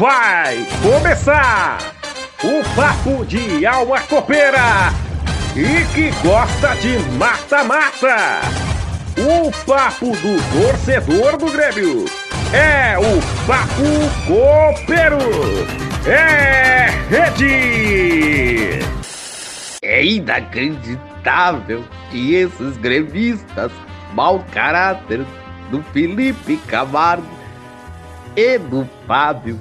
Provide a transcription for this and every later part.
Vai começar o papo de alma copeira e que gosta de mata-mata. O papo do torcedor do Grêmio é o papo copeiro. É rede. É inacreditável que esses gremistas mau caráter do Felipe Camargo e do Fábio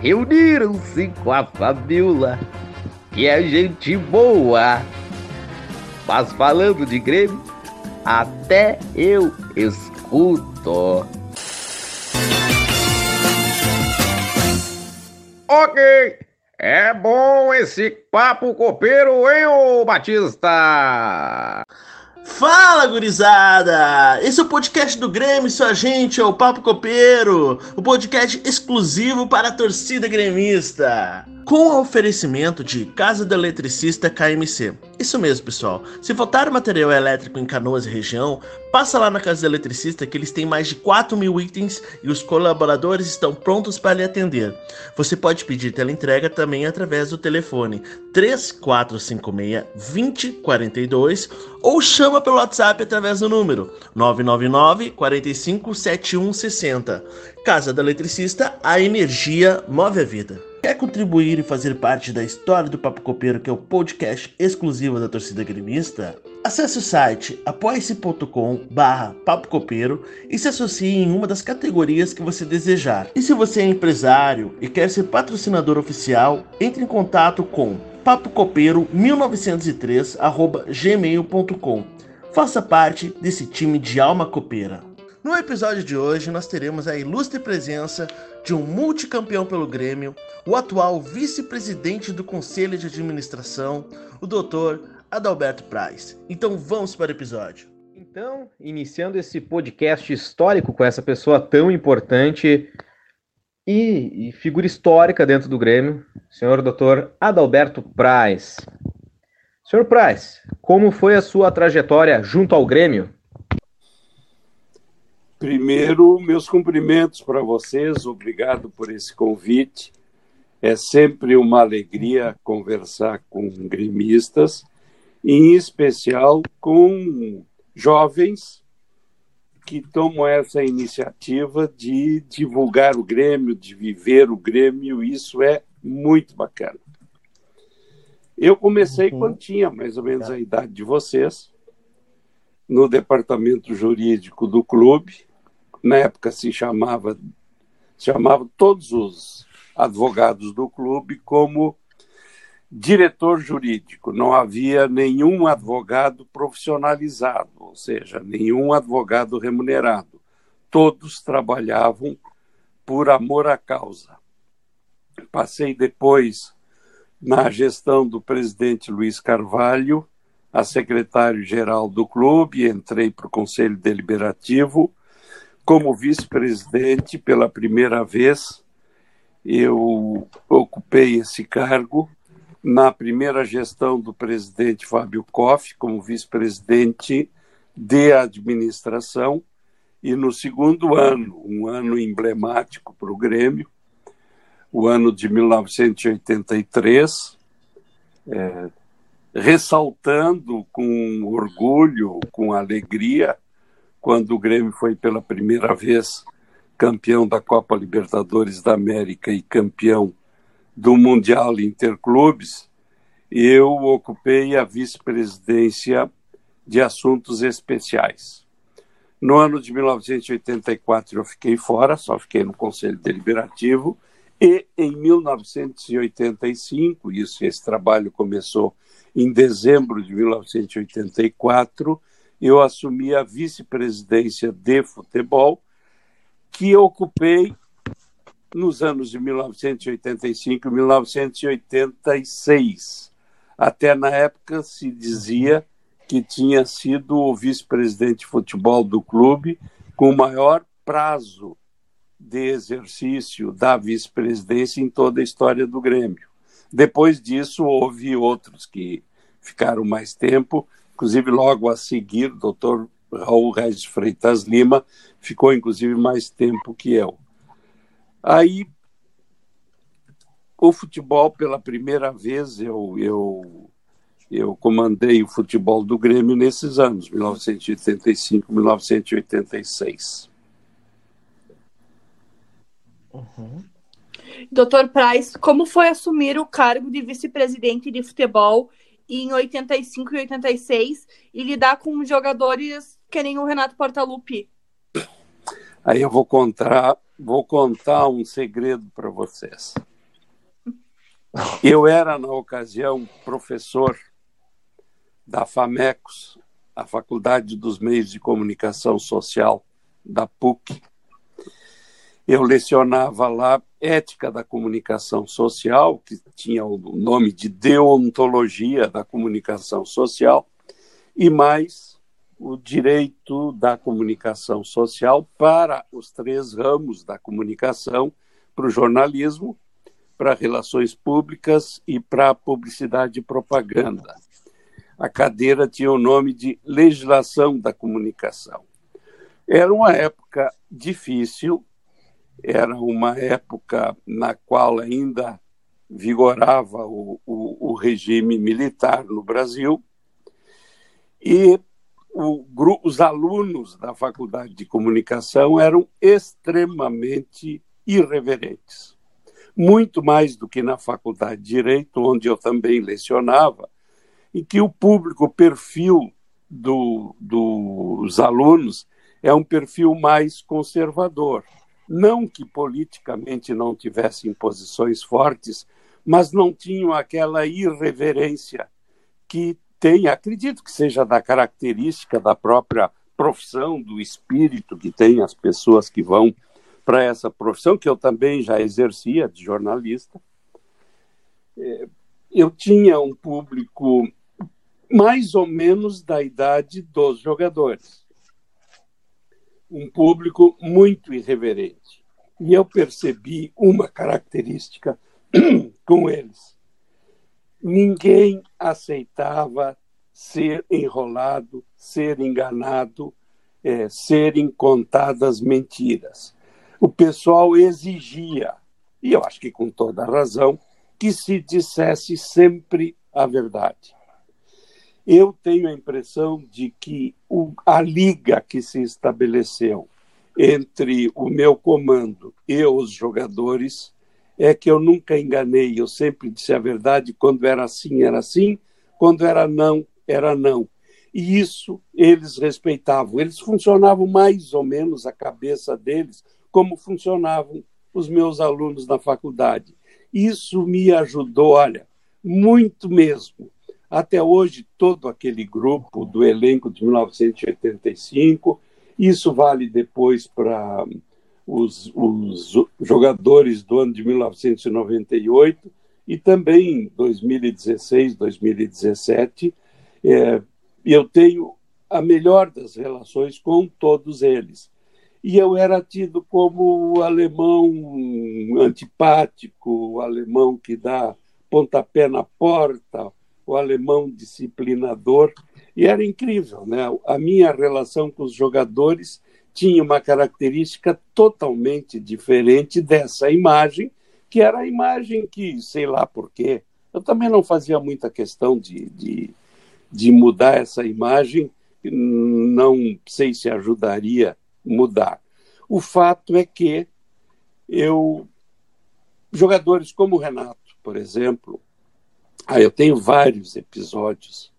reuniram-se com a Fabiola, que é gente boa. Mas falando de Grêmio, até eu escuto. Ok, é bom esse papo copeiro, hein, ô Batista? Fala, gurizada! Esse é o podcast do Grêmio, sua gente, é o Papo Copeiro, o podcast exclusivo para a torcida gremista com o oferecimento de Casa do Eletricista KMC. Isso mesmo, pessoal. Se faltar material elétrico em Canoas e região, passa lá na Casa do Eletricista que eles têm mais de 4 mil itens e os colaboradores estão prontos para lhe atender. Você pode pedir teleentrega também através do telefone 3456-2042 ou chama pelo WhatsApp através do número 999 45 7160. Casa do Eletricista, a energia move a vida. Quer contribuir e fazer parte da história do Papo Copeiro, que é o podcast exclusivo da torcida gremista? Acesse o site apoia-se.com barra Papo Copeiro e se associe em uma das categorias que você desejar. E se você é empresário e quer ser patrocinador oficial, entre em contato com papocopeiro1903 gmail.com. Faça parte desse time de alma copeira. No episódio de hoje, nós teremos a ilustre presença de um multicampeão pelo Grêmio, o atual vice-presidente do Conselho de Administração, o Dr. Adalberto Price. Então vamos para o episódio. Então, iniciando esse podcast histórico com essa pessoa tão importante e, e figura histórica dentro do Grêmio, senhor Dr. Adalberto Price. Senhor Price, como foi a sua trajetória junto ao Grêmio? Primeiro, meus cumprimentos para vocês, obrigado por esse convite. É sempre uma alegria conversar com gremistas, em especial com jovens que tomam essa iniciativa de divulgar o Grêmio, de viver o Grêmio, isso é muito bacana. Eu comecei uhum. quando tinha mais ou menos a idade de vocês, no departamento jurídico do clube, na época se chamava, chamava todos os advogados do clube como diretor jurídico. Não havia nenhum advogado profissionalizado, ou seja, nenhum advogado remunerado. Todos trabalhavam por amor à causa. Passei depois na gestão do presidente Luiz Carvalho, a secretário-geral do clube, entrei para o Conselho Deliberativo como vice-presidente, pela primeira vez, eu ocupei esse cargo na primeira gestão do presidente Fábio Koff, como vice-presidente de administração, e no segundo ano, um ano emblemático para o Grêmio, o ano de 1983, é, ressaltando com orgulho, com alegria, quando o Grêmio foi pela primeira vez campeão da Copa Libertadores da América e campeão do Mundial Interclubes, eu ocupei a vice-presidência de assuntos especiais. No ano de 1984 eu fiquei fora, só fiquei no Conselho Deliberativo, e em 1985, isso esse trabalho começou em dezembro de 1984, eu assumi a vice-presidência de futebol, que ocupei nos anos de 1985 e 1986. Até na época se dizia que tinha sido o vice-presidente de futebol do clube com o maior prazo de exercício da vice-presidência em toda a história do Grêmio. Depois disso, houve outros que ficaram mais tempo, Inclusive, logo a seguir, o doutor Raul Regis Freitas Lima ficou, inclusive, mais tempo que eu. Aí o futebol, pela primeira vez, eu, eu, eu comandei o futebol do Grêmio nesses anos, 1985, 1986. Uhum. Doutor Price, como foi assumir o cargo de vice-presidente de futebol em 85 e 86 e lidar com jogadores que nem o Renato Portaluppi? Aí eu vou contar, vou contar um segredo para vocês. Eu era, na ocasião, professor da FAMECOS, a Faculdade dos Meios de Comunicação Social da PUC. Eu lecionava lá Ética da Comunicação Social, que tinha o nome de Deontologia da Comunicação Social, e mais o direito da comunicação social para os três ramos da comunicação, para o jornalismo, para relações públicas e para publicidade e propaganda. A cadeira tinha o nome de Legislação da Comunicação. Era uma época difícil, era uma época na qual ainda vigorava o, o, o regime militar no Brasil, e o, os alunos da Faculdade de Comunicação eram extremamente irreverentes muito mais do que na Faculdade de Direito, onde eu também lecionava, em que o público, o perfil do, dos alunos é um perfil mais conservador. Não que politicamente não tivessem posições fortes, mas não tinham aquela irreverência que tem, acredito que seja da característica da própria profissão, do espírito que tem as pessoas que vão para essa profissão, que eu também já exercia de jornalista, é, eu tinha um público mais ou menos da idade dos jogadores. Um público muito irreverente. E eu percebi uma característica com eles. Ninguém aceitava ser enrolado, ser enganado, é, serem contadas mentiras o pessoal exigia, e eu acho que com toda razão, que se dissesse sempre a verdade. Eu tenho a impressão de que o, a liga que se estabeleceu entre o meu comando e os jogadores é que eu nunca enganei, eu sempre disse a verdade, quando era assim, era assim, quando era não, era não. E isso eles respeitavam, eles funcionavam mais ou menos a cabeça deles como funcionavam os meus alunos na faculdade. Isso me ajudou, olha, muito mesmo. Até hoje, todo aquele grupo do elenco de 1985, isso vale depois para os, os jogadores do ano de 1998 e também 2016, 2017. É, eu tenho a melhor das relações com todos eles e eu era tido como o alemão antipático, o alemão que dá pontapé na porta, o alemão disciplinador, e era incrível, né? A minha relação com os jogadores tinha uma característica totalmente diferente dessa imagem, que era a imagem que, sei lá por quê, eu também não fazia muita questão de, de, de mudar essa imagem, não sei se ajudaria mudar. O fato é que eu jogadores como o Renato, por exemplo, ah, eu tenho vários episódios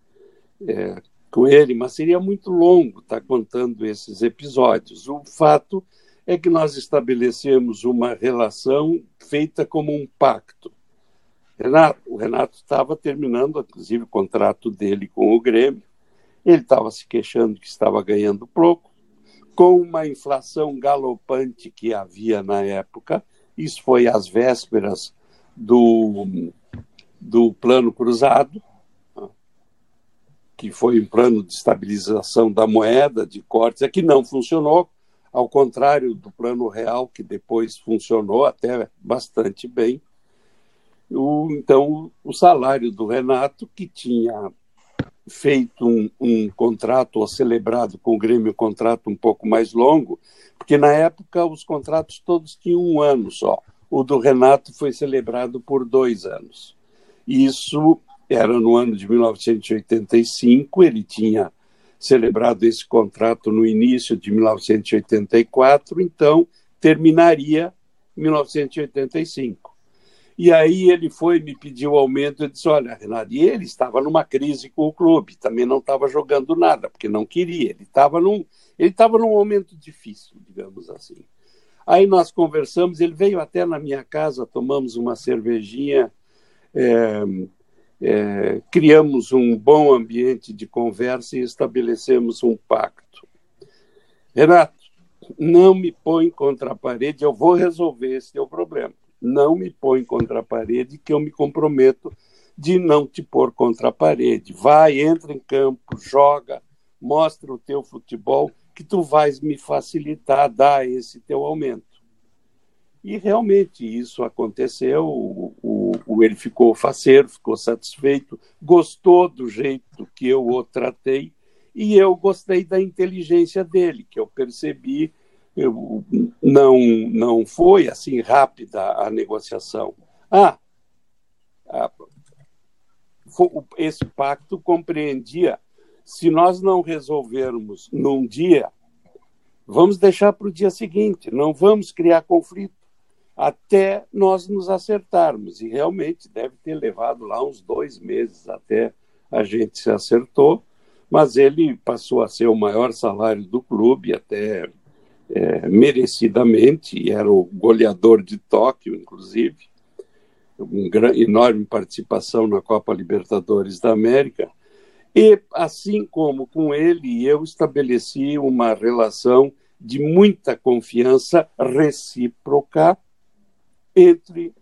é, com ele, mas seria muito longo estar contando esses episódios. O fato é que nós estabelecemos uma relação feita como um pacto. Renato, o Renato estava terminando, inclusive, o contrato dele com o Grêmio. Ele estava se queixando que estava ganhando pouco com uma inflação galopante que havia na época. Isso foi às vésperas do, do plano cruzado, que foi um plano de estabilização da moeda, de cortes, é que não funcionou, ao contrário do plano real, que depois funcionou até bastante bem. O, então, o salário do Renato, que tinha feito um, um, contrato ou celebrado com o Grêmio um contrato um pouco mais longo, porque na época os contratos todos tinham um ano só. O do Renato foi celebrado por dois anos. Isso era no ano de 1985, ele tinha celebrado esse contrato no início de 1984, então terminaria em 1985. E aí ele foi me pediu aumento, eu disse, olha, Renato, e ele estava numa crise com o clube, também não estava jogando nada, porque não queria, ele estava num, ele estava num momento difícil, digamos assim. Aí nós conversamos, ele veio até na minha casa, tomamos uma cervejinha, é, é, criamos um bom ambiente de conversa e estabelecemos um pacto. Renato, não me põe contra a parede, eu vou resolver esse teu problema. Não me põe contra a parede, que eu me comprometo de não te pôr contra a parede. Vai, entra em campo, joga, mostra o teu futebol, que tu vais me facilitar dar esse teu aumento. E realmente isso aconteceu. O, ele ficou faceiro, ficou satisfeito, gostou do jeito que eu o tratei, e eu gostei da inteligência dele, que eu percebi. Eu, não, não foi assim rápida a negociação. Ah, a, esse pacto compreendia se nós não resolvermos num dia, vamos deixar para o dia seguinte, não vamos criar conflito até nós nos acertarmos. E realmente deve ter levado lá uns dois meses até a gente se acertou, mas ele passou a ser o maior salário do clube, até é, merecidamente, era o goleador de Tóquio, inclusive, uma enorme participação na Copa Libertadores da América. E, assim como com ele, eu estabeleci uma relação de muita confiança recíproca entre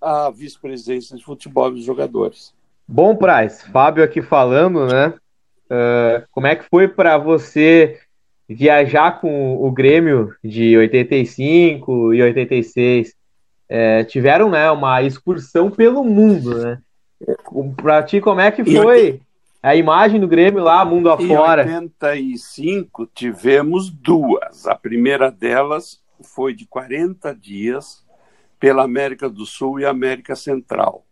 a vice-presidência de futebol e os jogadores. Bom, Praz, Fábio aqui falando, né? Uh, como é que foi para você viajar com o Grêmio de 85 e 86? É, tiveram né, uma excursão pelo mundo, né? Para ti, como é que foi a imagem do Grêmio lá, mundo afora? Em 85 tivemos duas. A primeira delas foi de 40 dias pela América do Sul e América Central.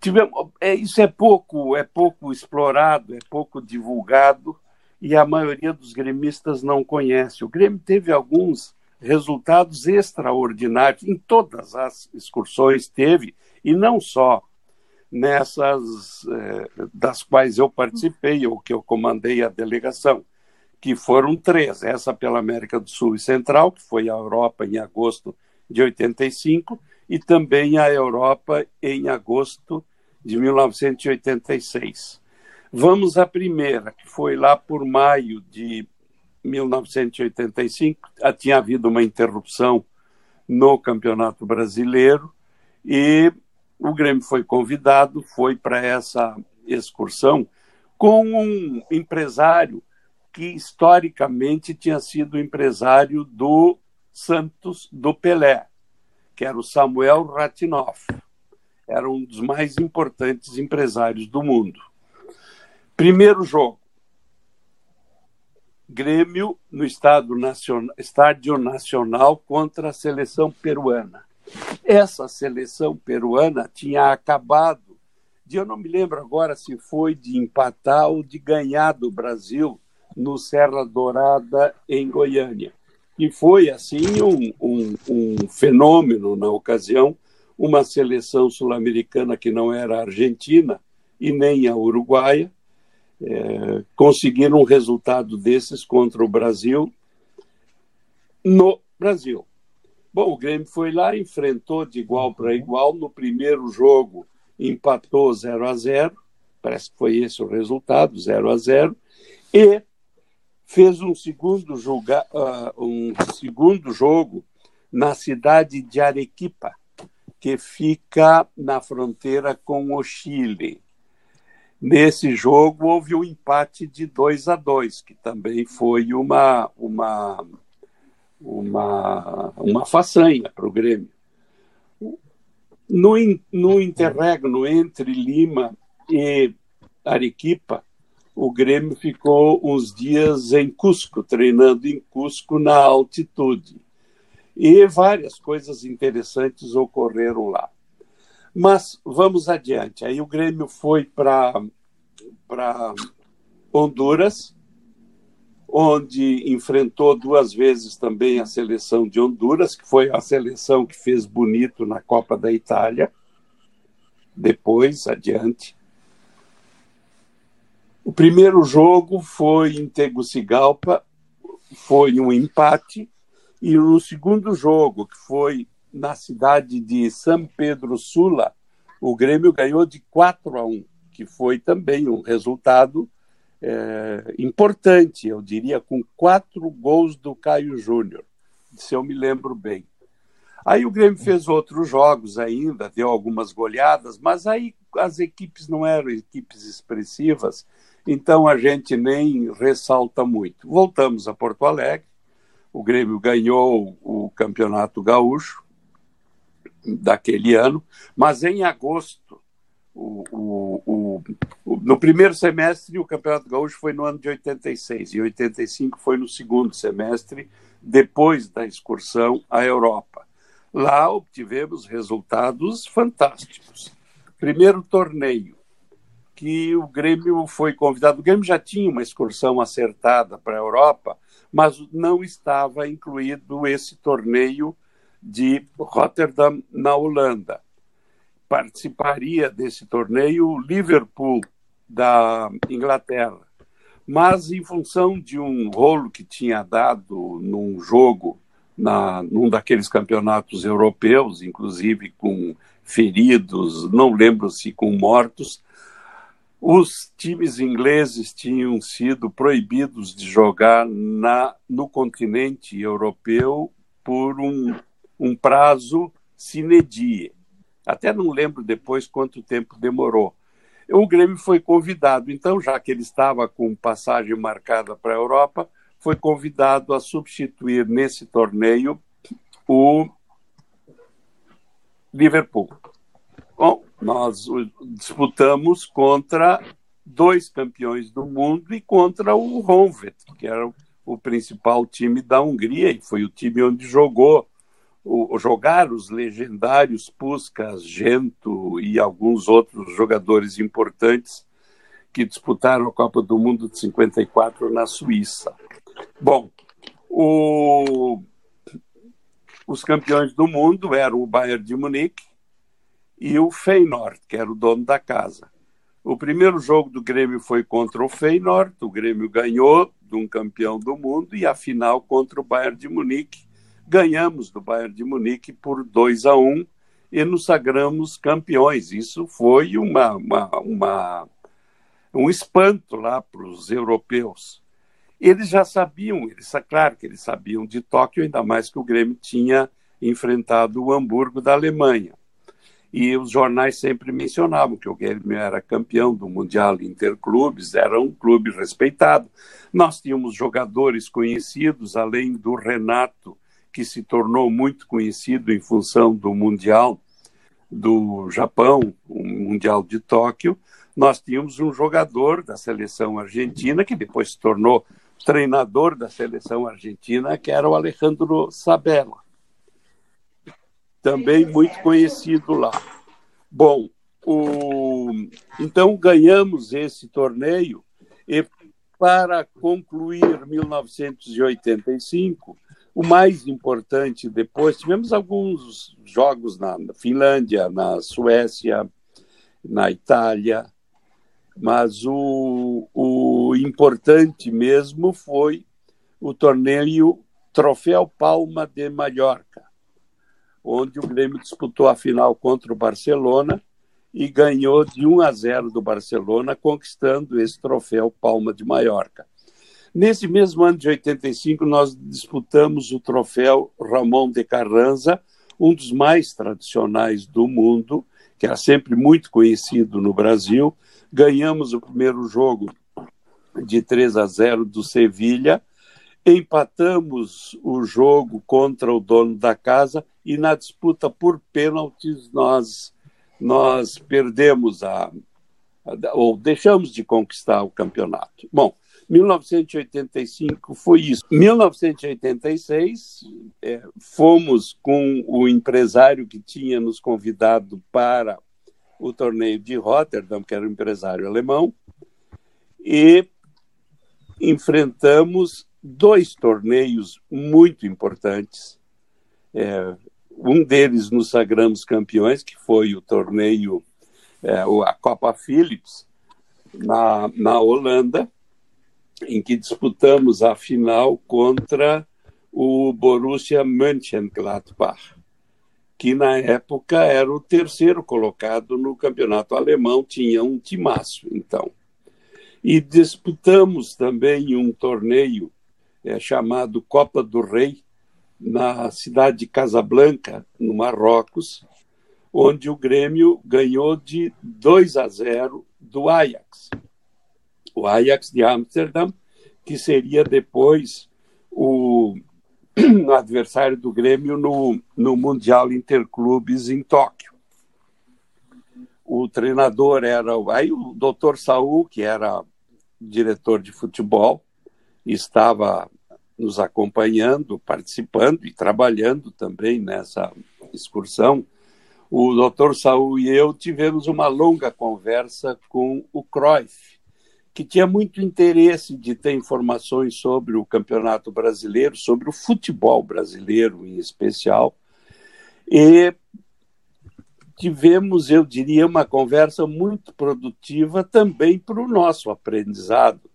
Tivemos, é, isso é pouco, é pouco explorado, é pouco divulgado e a maioria dos gremistas não conhece. O Grêmio teve alguns resultados extraordinários em todas as excursões teve e não só nessas eh, das quais eu participei ou que eu comandei a delegação, que foram três: essa pela América do Sul e Central, que foi a Europa em agosto de 85, e também a Europa em agosto de 1986. Vamos à primeira, que foi lá por maio de 1985. Tinha havido uma interrupção no Campeonato Brasileiro e o Grêmio foi convidado, foi para essa excursão com um empresário que historicamente tinha sido empresário do Santos do Pelé, que era o Samuel Ratinoff. Era um dos mais importantes empresários do mundo. Primeiro jogo. Grêmio no Nacional, Estádio Nacional contra a seleção peruana. Essa seleção peruana tinha acabado de, eu não me lembro agora se foi de empatar ou de ganhar do Brasil no Serra Dourada, em Goiânia e foi assim um, um, um fenômeno na ocasião, uma seleção sul-americana que não era a Argentina e nem a Uruguaia, é, conseguiram um resultado desses contra o Brasil no Brasil. Bom, o Grêmio foi lá, enfrentou de igual para igual. No primeiro jogo, empatou 0 a 0 parece que foi esse o resultado 0 a 0 E fez um segundo, julga, uh, um segundo jogo na cidade de Arequipa, que fica na fronteira com o Chile. Nesse jogo houve um empate de 2 a 2, que também foi uma uma uma, uma façanha para o Grêmio. No, no interregno entre Lima e Arequipa, o Grêmio ficou uns dias em Cusco, treinando em Cusco na altitude. E várias coisas interessantes ocorreram lá. Mas vamos adiante. Aí o Grêmio foi para Honduras, onde enfrentou duas vezes também a seleção de Honduras, que foi a seleção que fez bonito na Copa da Itália. Depois, adiante. O primeiro jogo foi em Tegucigalpa, foi um empate, e no segundo jogo, que foi na cidade de São Pedro Sula, o Grêmio ganhou de 4 a 1, que foi também um resultado é, importante, eu diria, com quatro gols do Caio Júnior, se eu me lembro bem. Aí o Grêmio fez outros jogos ainda, deu algumas goleadas, mas aí as equipes não eram equipes expressivas, então a gente nem ressalta muito. Voltamos a Porto Alegre, o Grêmio ganhou o Campeonato Gaúcho daquele ano, mas em agosto, o, o, o, no primeiro semestre, o Campeonato Gaúcho foi no ano de 86, e 85 foi no segundo semestre, depois da excursão à Europa. Lá obtivemos resultados fantásticos. Primeiro torneio, que o Grêmio foi convidado. O Grêmio já tinha uma excursão acertada para a Europa, mas não estava incluído esse torneio de Rotterdam, na Holanda. Participaria desse torneio o Liverpool, da Inglaterra. Mas, em função de um rolo que tinha dado num jogo, na, num daqueles campeonatos europeus, inclusive com feridos, não lembro se com mortos, os times ingleses tinham sido proibidos de jogar na, no continente europeu por um, um prazo sine die. Até não lembro depois quanto tempo demorou. O Grêmio foi convidado, então, já que ele estava com passagem marcada para a Europa, foi convidado a substituir nesse torneio o Liverpool. Bom, nós disputamos contra dois campeões do mundo e contra o Honved, que era o principal time da Hungria e foi o time onde jogou o, jogaram os legendários Puskas, Gento e alguns outros jogadores importantes que disputaram a Copa do Mundo de 54 na Suíça. Bom, o, os campeões do mundo eram o Bayern de Munique, e o Feyenoord, que era o dono da casa. O primeiro jogo do Grêmio foi contra o Feyenoord, o Grêmio ganhou de um campeão do mundo e a final contra o Bayern de Munique. Ganhamos do Bayern de Munique por 2 a 1 e nos sagramos campeões. Isso foi uma, uma, uma um espanto lá para os europeus. Eles já sabiam, eles, claro que eles sabiam de Tóquio, ainda mais que o Grêmio tinha enfrentado o Hamburgo da Alemanha. E os jornais sempre mencionavam que o Grêmio era campeão do Mundial Interclubes, era um clube respeitado. Nós tínhamos jogadores conhecidos, além do Renato, que se tornou muito conhecido em função do Mundial do Japão, o Mundial de Tóquio. Nós tínhamos um jogador da seleção argentina, que depois se tornou treinador da seleção argentina, que era o Alejandro Sabella também muito conhecido lá. Bom, o... então ganhamos esse torneio e para concluir 1985, o mais importante depois, tivemos alguns jogos na Finlândia, na Suécia, na Itália, mas o, o importante mesmo foi o torneio Troféu Palma de Mallorca, onde o Grêmio disputou a final contra o Barcelona e ganhou de 1 a 0 do Barcelona, conquistando esse troféu Palma de Maiorca. Nesse mesmo ano de 85, nós disputamos o troféu Ramon de Carranza, um dos mais tradicionais do mundo, que era sempre muito conhecido no Brasil. Ganhamos o primeiro jogo de 3 a 0 do Sevilha, empatamos o jogo contra o dono da casa e na disputa por pênaltis nós nós perdemos a, a ou deixamos de conquistar o campeonato. Bom, 1985 foi isso. 1986, é, fomos com o empresário que tinha nos convidado para o torneio de Rotterdam, que era um empresário alemão, e enfrentamos dois torneios muito importantes. É, um deles nos sagramos campeões, que foi o torneio, é, a Copa Philips, na, na Holanda, em que disputamos a final contra o Borussia Mönchengladbach, que na época era o terceiro colocado no campeonato alemão, tinha um timaço, então. E disputamos também um torneio é, chamado Copa do Rei, na cidade de Casablanca, no Marrocos, onde o Grêmio ganhou de 2 a 0 do Ajax o Ajax de Amsterdam, que seria depois o adversário do Grêmio no, no Mundial Interclubes em Tóquio. O treinador era aí o doutor Saul, que era diretor de futebol, estava nos acompanhando, participando e trabalhando também nessa excursão. O doutor Saul e eu tivemos uma longa conversa com o Cruyff, que tinha muito interesse de ter informações sobre o campeonato brasileiro, sobre o futebol brasileiro em especial. E tivemos, eu diria, uma conversa muito produtiva também para o nosso aprendizado.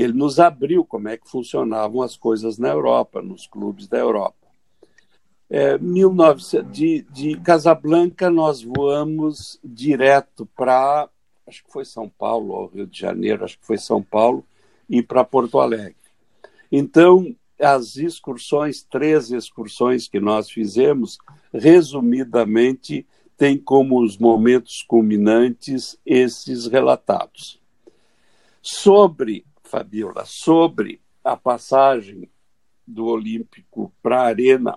Ele nos abriu como é que funcionavam as coisas na Europa, nos clubes da Europa. É, 19, de, de Casablanca, nós voamos direto para acho que foi São Paulo, ou Rio de Janeiro, acho que foi São Paulo, e para Porto Alegre. Então, as excursões, três excursões que nós fizemos, resumidamente, tem como os momentos culminantes esses relatados. Sobre, Fabiola, sobre a passagem do Olímpico para a Arena,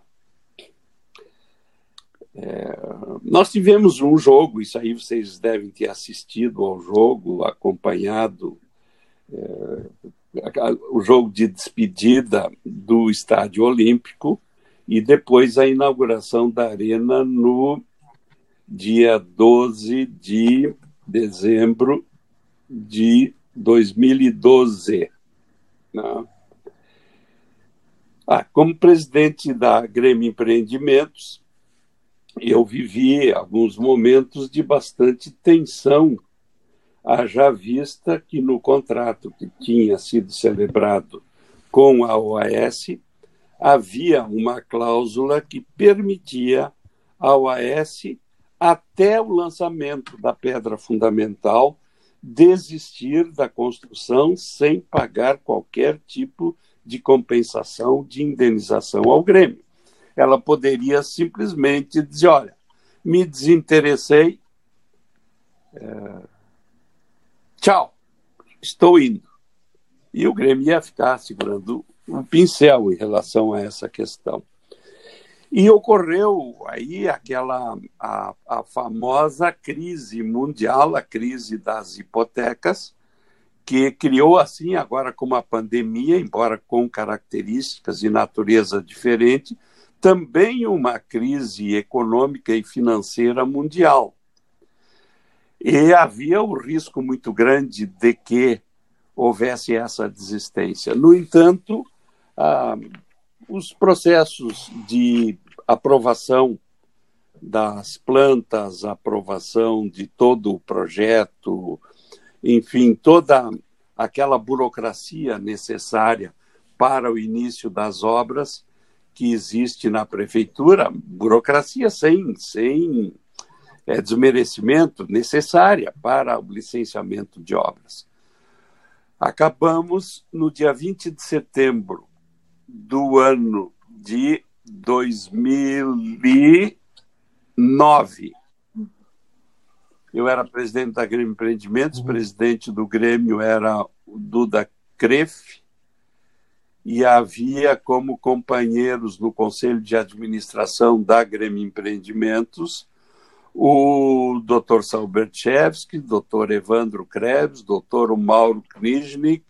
é, nós tivemos um jogo, isso aí vocês devem ter assistido ao jogo, acompanhado é, o jogo de despedida do Estádio Olímpico e depois a inauguração da Arena no dia 12 de dezembro de 2012. Né? Ah, como presidente da Grêmio Empreendimentos, eu vivi alguns momentos de bastante tensão, haja vista que no contrato que tinha sido celebrado com a OAS havia uma cláusula que permitia à OAS, até o lançamento da pedra fundamental, desistir da construção sem pagar qualquer tipo de compensação, de indenização ao Grêmio ela poderia simplesmente dizer: olha, me desinteressei, é, tchau, estou indo. E o Grêmio ia ficar segurando um pincel em relação a essa questão. E ocorreu aí aquela a, a famosa crise mundial, a crise das hipotecas, que criou assim agora com uma pandemia, embora com características e natureza diferente, também uma crise econômica e financeira mundial. E havia o risco muito grande de que houvesse essa desistência. No entanto, ah, os processos de aprovação das plantas, aprovação de todo o projeto, enfim, toda aquela burocracia necessária para o início das obras que existe na prefeitura, burocracia sem, sem é, desmerecimento necessária para o licenciamento de obras. Acabamos no dia 20 de setembro do ano de 2009. Eu era presidente da Grêmio Empreendimentos, uhum. presidente do Grêmio era o Duda Crefe, e havia como companheiros no Conselho de Administração da Grêmio Empreendimentos o Dr. Salbertchevski, Dr. Evandro Krebs, Dr. Mauro Kniznik,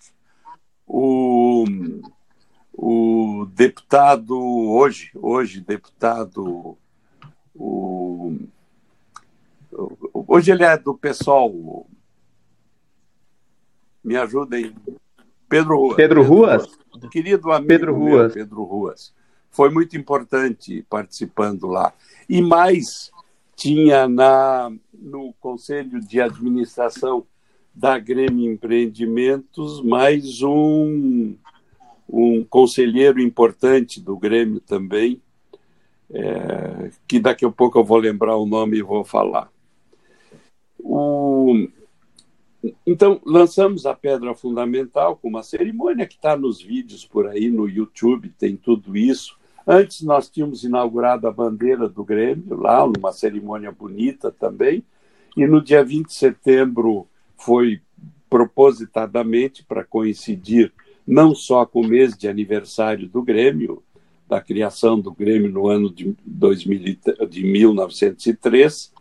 o, o deputado, hoje, hoje deputado, o, hoje ele é do PSOL, me ajudem, Pedro Ruas. Pedro Ruas? Querido amigo Pedro meu, Ruas. Pedro Ruas. Foi muito importante participando lá. E mais, tinha na, no Conselho de Administração da Grêmio Empreendimentos mais um, um conselheiro importante do Grêmio também, é, que daqui a pouco eu vou lembrar o nome e vou falar. O, então, lançamos a Pedra Fundamental com uma cerimônia que está nos vídeos por aí no YouTube, tem tudo isso. Antes, nós tínhamos inaugurado a bandeira do Grêmio, lá, numa cerimônia bonita também. E no dia 20 de setembro foi propositadamente para coincidir não só com o mês de aniversário do Grêmio, da criação do Grêmio no ano de, 2000, de 1903,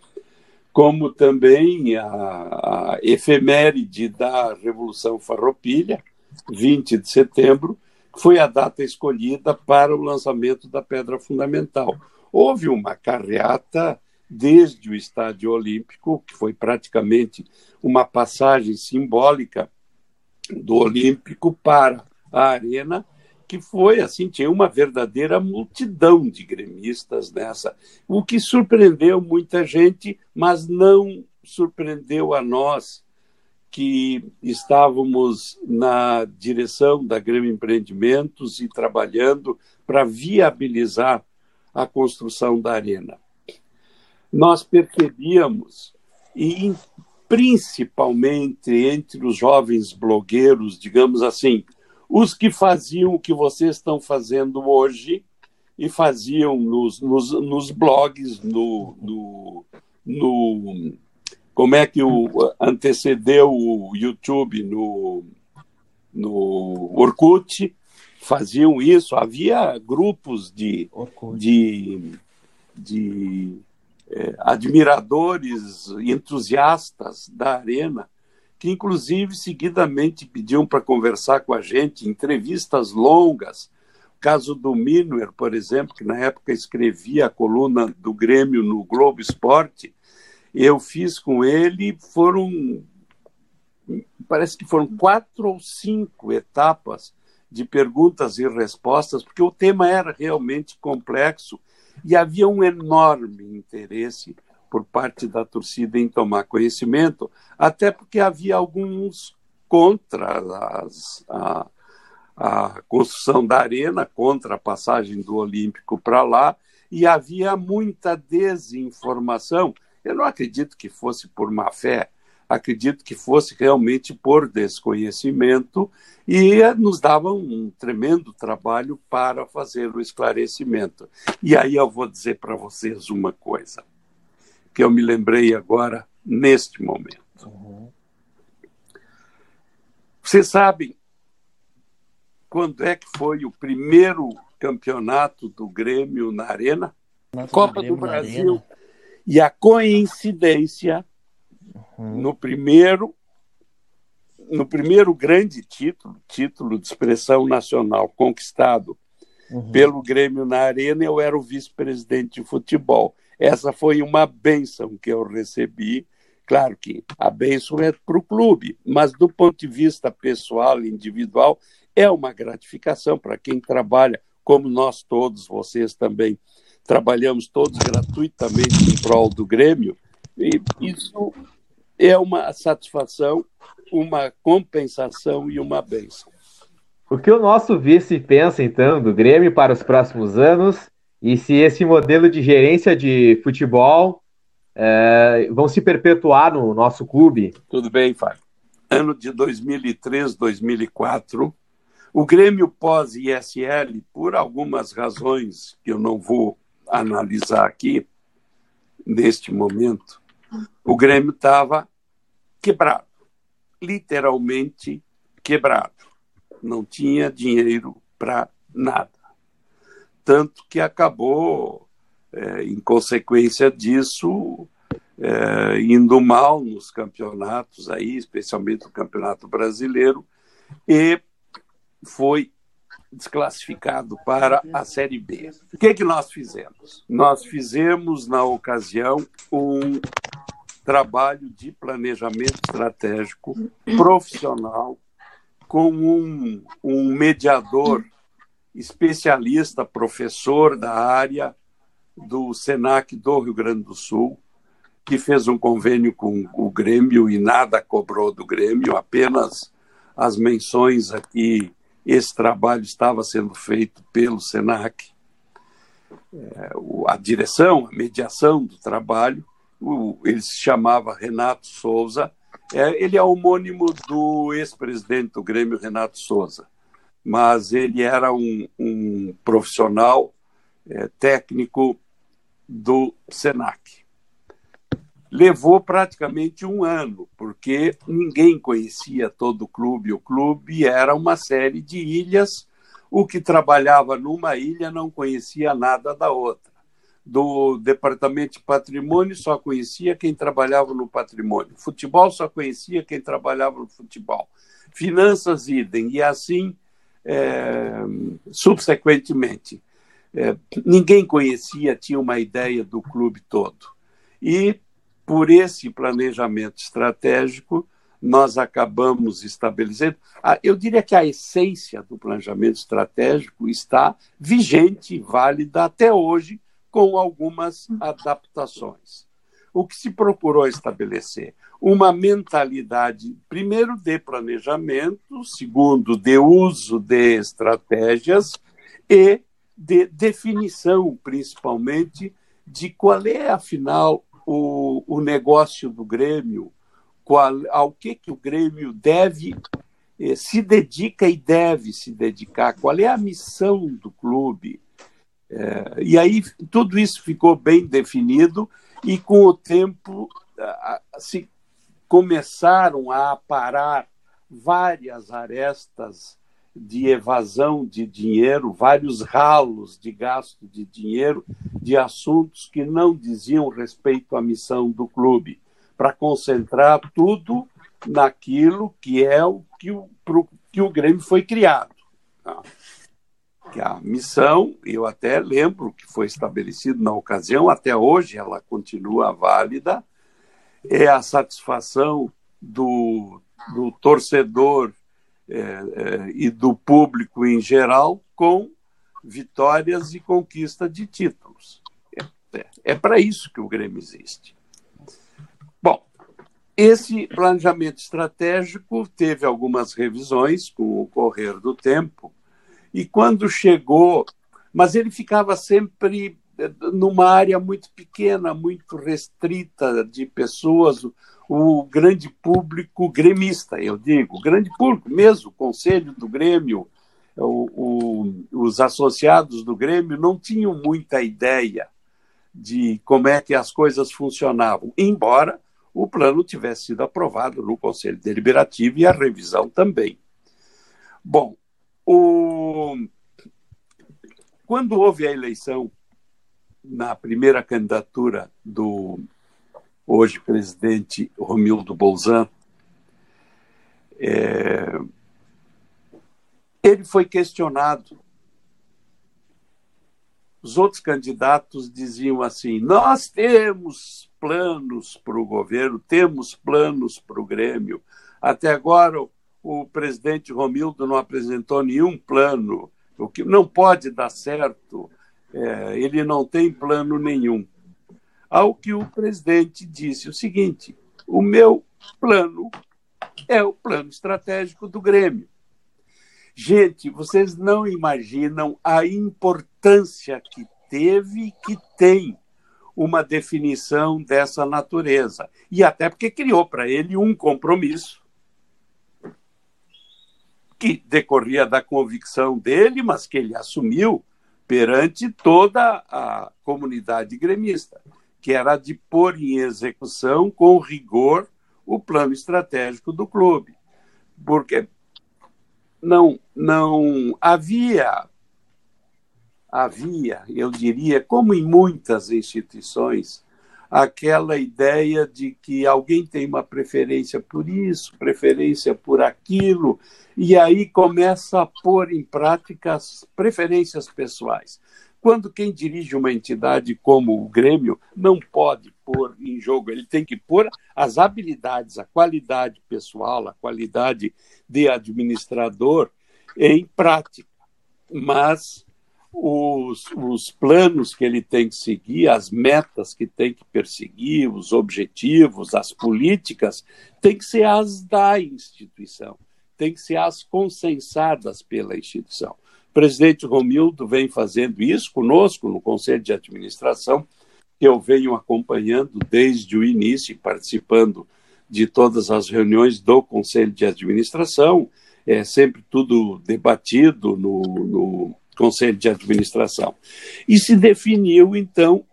como também a, a efeméride da Revolução Farroupilha, 20 de setembro, foi a data escolhida para o lançamento da Pedra Fundamental. Houve uma carreata desde o Estádio Olímpico, que foi praticamente uma passagem simbólica do Olímpico para a Arena, que foi assim, tinha uma verdadeira multidão de gremistas nessa, o que surpreendeu muita gente, mas não surpreendeu a nós que estávamos na direção da Grêmio Empreendimentos e trabalhando para viabilizar a construção da arena. Nós percebíamos, e principalmente entre os jovens blogueiros, digamos assim, os que faziam o que vocês estão fazendo hoje e faziam nos, nos, nos blogs, no, no, no, Como é que o antecedeu o YouTube no, no Orkut? Faziam isso, havia grupos de, de, de é, admiradores, entusiastas da Arena que inclusive seguidamente pediam para conversar com a gente, entrevistas longas. O caso do Minuer, por exemplo, que na época escrevia a coluna do Grêmio no Globo Esporte, eu fiz com ele, foram, parece que foram quatro ou cinco etapas de perguntas e respostas, porque o tema era realmente complexo e havia um enorme interesse por parte da torcida em tomar conhecimento, até porque havia alguns contra as, a, a construção da arena, contra a passagem do Olímpico para lá, e havia muita desinformação. Eu não acredito que fosse por má fé, acredito que fosse realmente por desconhecimento e nos dava um tremendo trabalho para fazer o esclarecimento. E aí eu vou dizer para vocês uma coisa que eu me lembrei agora, neste momento. Uhum. Vocês sabem quando é que foi o primeiro campeonato do Grêmio na Arena? Copa do, do Brasil. E a coincidência uhum. no primeiro no primeiro grande título, título de expressão nacional conquistado uhum. pelo Grêmio na Arena, eu era o vice-presidente de futebol. Essa foi uma benção que eu recebi. Claro que a benção é para o clube, mas do ponto de vista pessoal, individual, é uma gratificação para quem trabalha, como nós todos, vocês também, trabalhamos todos gratuitamente em prol do Grêmio. E isso é uma satisfação, uma compensação e uma benção. O que o nosso vice pensa, então, do Grêmio para os próximos anos e se esse modelo de gerência de futebol é, vão se perpetuar no nosso clube. Tudo bem, Fábio. Ano de 2003, 2004, o Grêmio pós-ISL, por algumas razões que eu não vou analisar aqui neste momento, o Grêmio estava quebrado, literalmente quebrado. Não tinha dinheiro para nada tanto que acabou, é, em consequência disso, é, indo mal nos campeonatos aí, especialmente no Campeonato Brasileiro, e foi desclassificado para a Série B. O que, que nós fizemos? Nós fizemos, na ocasião, um trabalho de planejamento estratégico profissional com um, um mediador especialista, professor da área do SENAC do Rio Grande do Sul, que fez um convênio com o Grêmio e nada cobrou do Grêmio, apenas as menções aqui. Esse trabalho estava sendo feito pelo SENAC, é, a direção, a mediação do trabalho. ele se chamava Renato Souza, é, ele é homônimo do ex-presidente do Grêmio, Renato Souza, mas ele era um, um profissional é, técnico do SENAC levou praticamente um ano, porque ninguém conhecia todo o clube. O clube era uma série de ilhas, o que trabalhava numa ilha não conhecia nada da outra. Do departamento de patrimônio só conhecia quem trabalhava no patrimônio. Futebol só conhecia quem trabalhava no futebol. Finanças, idem. E assim, é, subsequentemente. É, ninguém conhecia, tinha uma ideia do clube todo. E por esse planejamento estratégico, nós acabamos estabelecendo. Eu diria que a essência do planejamento estratégico está vigente e válida até hoje, com algumas adaptações. O que se procurou estabelecer? Uma mentalidade, primeiro, de planejamento, segundo, de uso de estratégias e de definição, principalmente, de qual é, afinal, o, o negócio do Grêmio, qual, ao que, que o Grêmio deve, eh, se dedica e deve se dedicar, qual é a missão do clube. É, e aí tudo isso ficou bem definido e com o tempo se começaram a aparar várias arestas de evasão de dinheiro, vários ralos de gasto de dinheiro de assuntos que não diziam respeito à missão do clube, para concentrar tudo naquilo que é o que o, pro, que o Grêmio foi criado. Tá? Que a missão, eu até lembro que foi estabelecido na ocasião, até hoje ela continua válida, é a satisfação do, do torcedor e do público em geral com vitórias e conquista de títulos. É, é, é para isso que o Grêmio existe. Bom, esse planejamento estratégico teve algumas revisões com o correr do tempo, e quando chegou, mas ele ficava sempre numa área muito pequena, muito restrita de pessoas, o grande público gremista, eu digo, o grande público mesmo, o conselho do Grêmio, o, o, os associados do Grêmio não tinham muita ideia de como é que as coisas funcionavam, embora o plano tivesse sido aprovado no Conselho Deliberativo e a revisão também. Bom, o... quando houve a eleição na primeira candidatura do hoje presidente Romildo Bolzan, é, ele foi questionado. Os outros candidatos diziam assim: nós temos planos para o governo, temos planos para o Grêmio. Até agora, o presidente Romildo não apresentou nenhum plano, o que não pode dar certo, é, ele não tem plano nenhum. Ao que o presidente disse o seguinte: o meu plano é o plano estratégico do Grêmio. Gente, vocês não imaginam a importância que teve e que tem uma definição dessa natureza. E até porque criou para ele um compromisso que decorria da convicção dele, mas que ele assumiu perante toda a comunidade gremista que era de pôr em execução com rigor o plano estratégico do clube. Porque não, não havia, havia, eu diria, como em muitas instituições, aquela ideia de que alguém tem uma preferência por isso, preferência por aquilo, e aí começa a pôr em prática as preferências pessoais. Quando quem dirige uma entidade como o Grêmio não pode pôr em jogo, ele tem que pôr as habilidades, a qualidade pessoal, a qualidade de administrador em prática. Mas os, os planos que ele tem que seguir, as metas que tem que perseguir, os objetivos, as políticas, tem que ser as da instituição, tem que ser as consensadas pela instituição. O presidente Romildo vem fazendo isso conosco no Conselho de Administração, que eu venho acompanhando desde o início, participando de todas as reuniões do Conselho de Administração, é sempre tudo debatido no, no Conselho de Administração. E se definiu, então,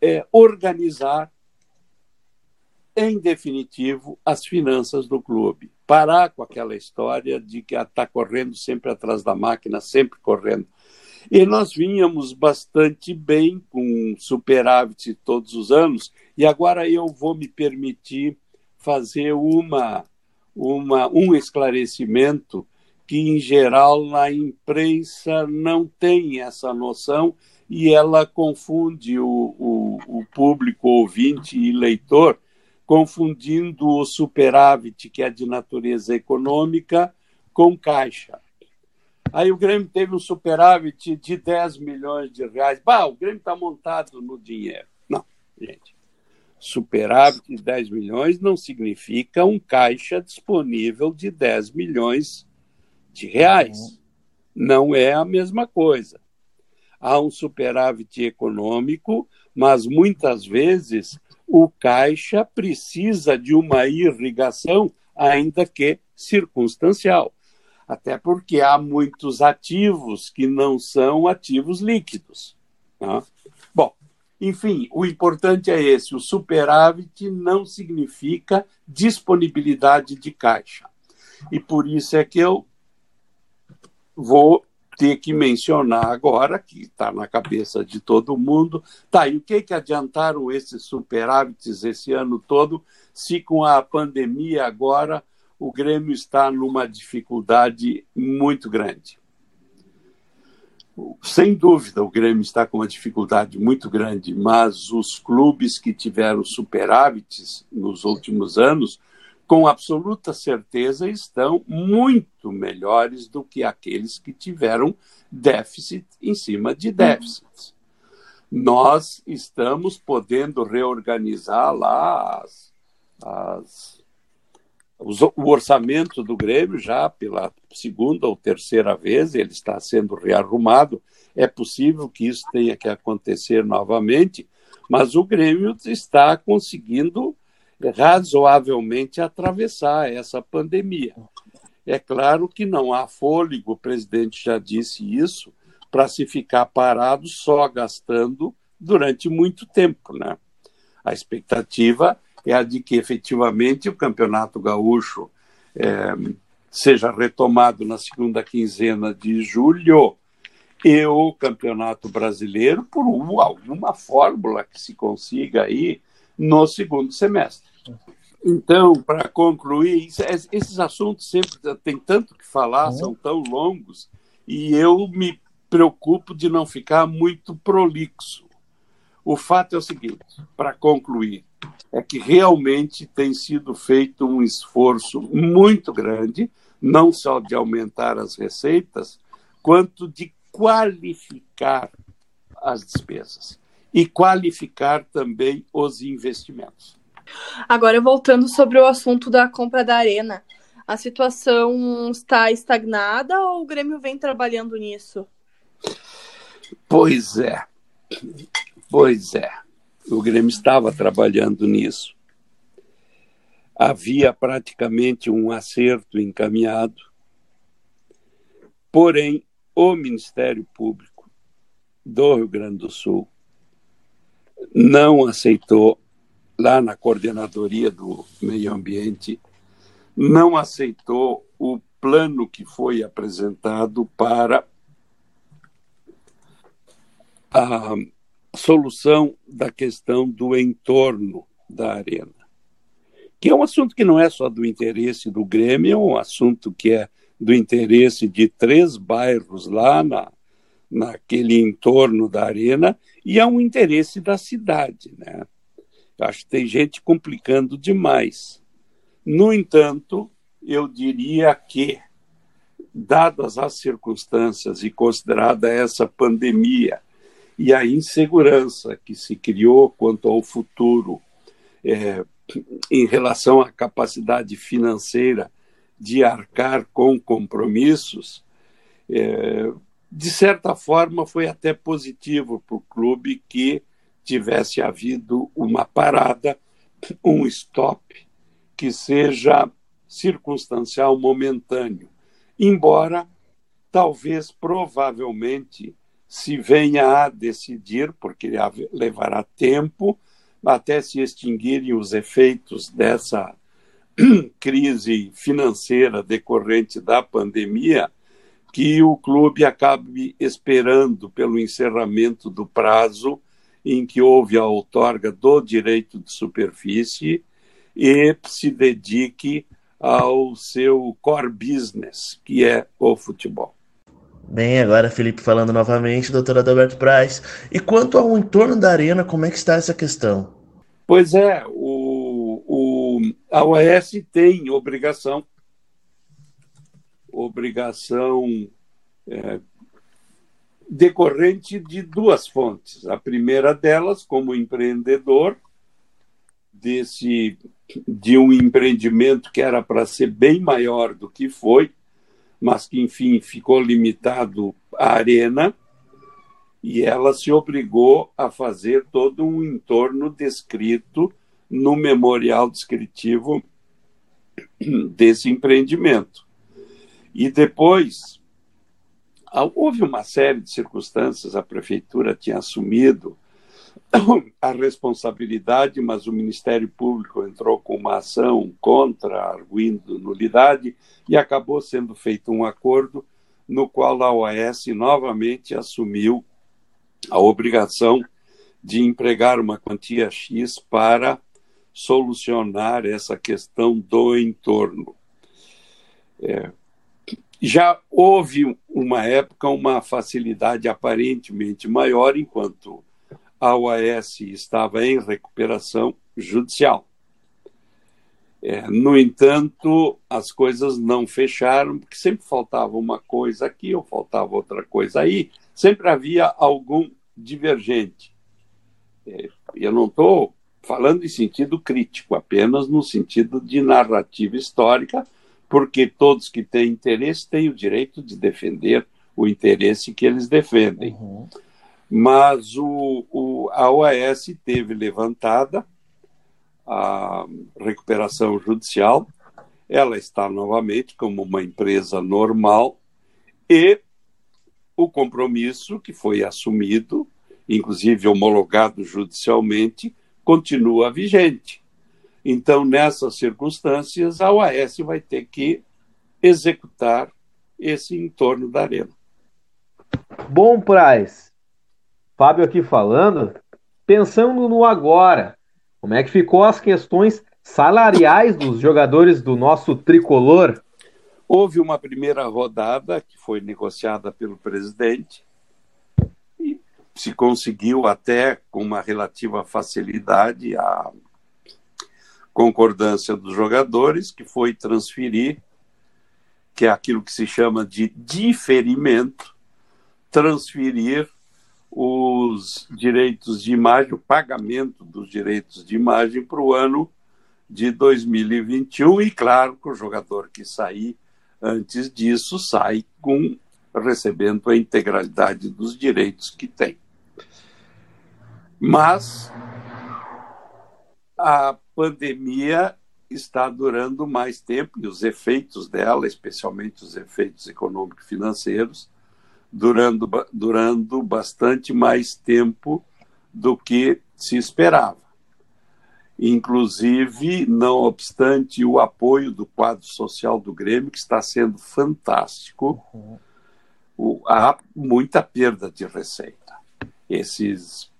é, organizar, em definitivo, as finanças do clube. Parar com aquela história de que está correndo sempre atrás da máquina, sempre correndo. E nós vinhamos bastante bem com superávit todos os anos, e agora eu vou me permitir fazer uma, uma, um esclarecimento que, em geral, na imprensa não tem essa noção e ela confunde o, o, o público ouvinte e leitor, confundindo o superávit, que é de natureza econômica, com caixa. Aí o Grêmio teve um superávit de 10 milhões de reais. Bah, o Grêmio está montado no dinheiro. Não, gente. Superávit de 10 milhões não significa um caixa disponível de 10 milhões de reais. Uhum. Não é a mesma coisa. Há um superávit econômico, mas muitas vezes o caixa precisa de uma irrigação, ainda que circunstancial. Até porque há muitos ativos que não são ativos líquidos. Tá? Bom, enfim, o importante é esse: o superávit não significa disponibilidade de caixa. E por isso é que eu vou ter que mencionar agora, que está na cabeça de todo mundo, tá, e o que, que adiantaram esses superávites esse ano todo, se com a pandemia agora o Grêmio está numa dificuldade muito grande? Sem dúvida, o Grêmio está com uma dificuldade muito grande, mas os clubes que tiveram superávites nos últimos anos com absoluta certeza, estão muito melhores do que aqueles que tiveram déficit em cima de déficit. Nós estamos podendo reorganizar lá as, as, o orçamento do Grêmio já pela segunda ou terceira vez, ele está sendo rearrumado. É possível que isso tenha que acontecer novamente, mas o Grêmio está conseguindo razoavelmente atravessar essa pandemia. É claro que não há fôlego, o presidente já disse isso, para se ficar parado só gastando durante muito tempo. Né? A expectativa é a de que efetivamente o Campeonato Gaúcho é, seja retomado na segunda quinzena de julho e o Campeonato Brasileiro por uma, alguma fórmula que se consiga aí no segundo semestre. Então, para concluir, esses assuntos sempre tem tanto que falar, uhum. são tão longos, e eu me preocupo de não ficar muito prolixo. O fato é o seguinte, para concluir, é que realmente tem sido feito um esforço muito grande, não só de aumentar as receitas, quanto de qualificar as despesas e qualificar também os investimentos. Agora, voltando sobre o assunto da compra da Arena, a situação está estagnada ou o Grêmio vem trabalhando nisso? Pois é. Pois é. O Grêmio estava trabalhando nisso. Havia praticamente um acerto encaminhado, porém, o Ministério Público do Rio Grande do Sul não aceitou lá na coordenadoria do meio ambiente, não aceitou o plano que foi apresentado para a solução da questão do entorno da arena, que é um assunto que não é só do interesse do Grêmio, é um assunto que é do interesse de três bairros lá na, naquele entorno da arena e é um interesse da cidade, né? Acho que tem gente complicando demais. No entanto, eu diria que, dadas as circunstâncias e considerada essa pandemia e a insegurança que se criou quanto ao futuro é, em relação à capacidade financeira de arcar com compromissos, é, de certa forma foi até positivo para o clube que tivesse havido uma parada, um stop, que seja circunstancial, momentâneo. Embora, talvez, provavelmente, se venha a decidir, porque levará tempo até se extinguirem os efeitos dessa crise financeira decorrente da pandemia, que o clube acabe esperando pelo encerramento do prazo em que houve a outorga do direito de superfície e se dedique ao seu core business, que é o futebol. Bem, agora Felipe falando novamente, doutor Adalberto Braz. E quanto ao entorno da arena, como é que está essa questão? Pois é, o, o, a OAS tem obrigação, obrigação é, decorrente de duas fontes. A primeira delas, como empreendedor desse de um empreendimento que era para ser bem maior do que foi, mas que enfim ficou limitado à arena, e ela se obrigou a fazer todo um entorno descrito no memorial descritivo desse empreendimento. E depois Houve uma série de circunstâncias, a prefeitura tinha assumido a responsabilidade, mas o Ministério Público entrou com uma ação contra, arguindo nulidade, e acabou sendo feito um acordo no qual a OAS novamente assumiu a obrigação de empregar uma quantia X para solucionar essa questão do entorno. É, já houve uma época uma facilidade aparentemente maior enquanto a OAS estava em recuperação judicial. É, no entanto, as coisas não fecharam, porque sempre faltava uma coisa aqui ou faltava outra coisa aí, sempre havia algum divergente. É, eu não estou falando em sentido crítico, apenas no sentido de narrativa histórica, porque todos que têm interesse têm o direito de defender o interesse que eles defendem. Uhum. Mas o, o, a OAS teve levantada a recuperação judicial, ela está novamente como uma empresa normal e o compromisso que foi assumido, inclusive homologado judicialmente, continua vigente. Então, nessas circunstâncias, a OAS vai ter que executar esse entorno da arena. Bom, Praz, Fábio aqui falando, pensando no agora, como é que ficou as questões salariais dos jogadores do nosso tricolor? Houve uma primeira rodada que foi negociada pelo presidente e se conseguiu até com uma relativa facilidade a concordância dos jogadores, que foi transferir, que é aquilo que se chama de diferimento, transferir os direitos de imagem, o pagamento dos direitos de imagem para o ano de 2021 e claro que o jogador que sair antes disso sai com recebendo a integralidade dos direitos que tem. Mas a pandemia está durando mais tempo e os efeitos dela, especialmente os efeitos econômico-financeiros, durando, durando bastante mais tempo do que se esperava. Inclusive, não obstante o apoio do quadro social do Grêmio, que está sendo fantástico, uhum. há muita perda de receita. Esses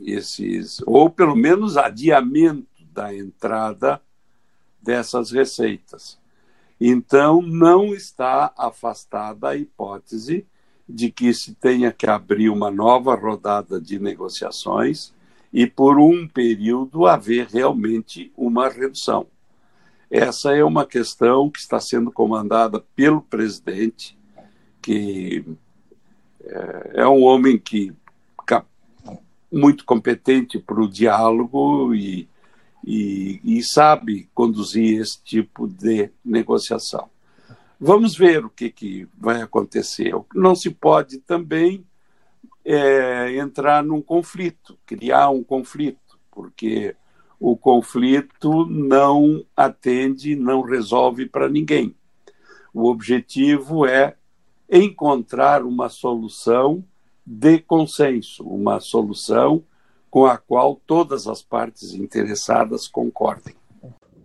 esses, ou pelo menos adiamento da entrada dessas receitas. Então, não está afastada a hipótese de que se tenha que abrir uma nova rodada de negociações e, por um período, haver realmente uma redução. Essa é uma questão que está sendo comandada pelo presidente, que é, é um homem que muito competente para o diálogo e, e, e, sabe conduzir esse tipo de negociação. Vamos ver o que, que vai acontecer. Não se pode também é, entrar num conflito, criar um conflito, porque o conflito não atende, não resolve para ninguém. O objetivo é encontrar uma solução de consenso, uma solução com a qual todas as partes interessadas concordem.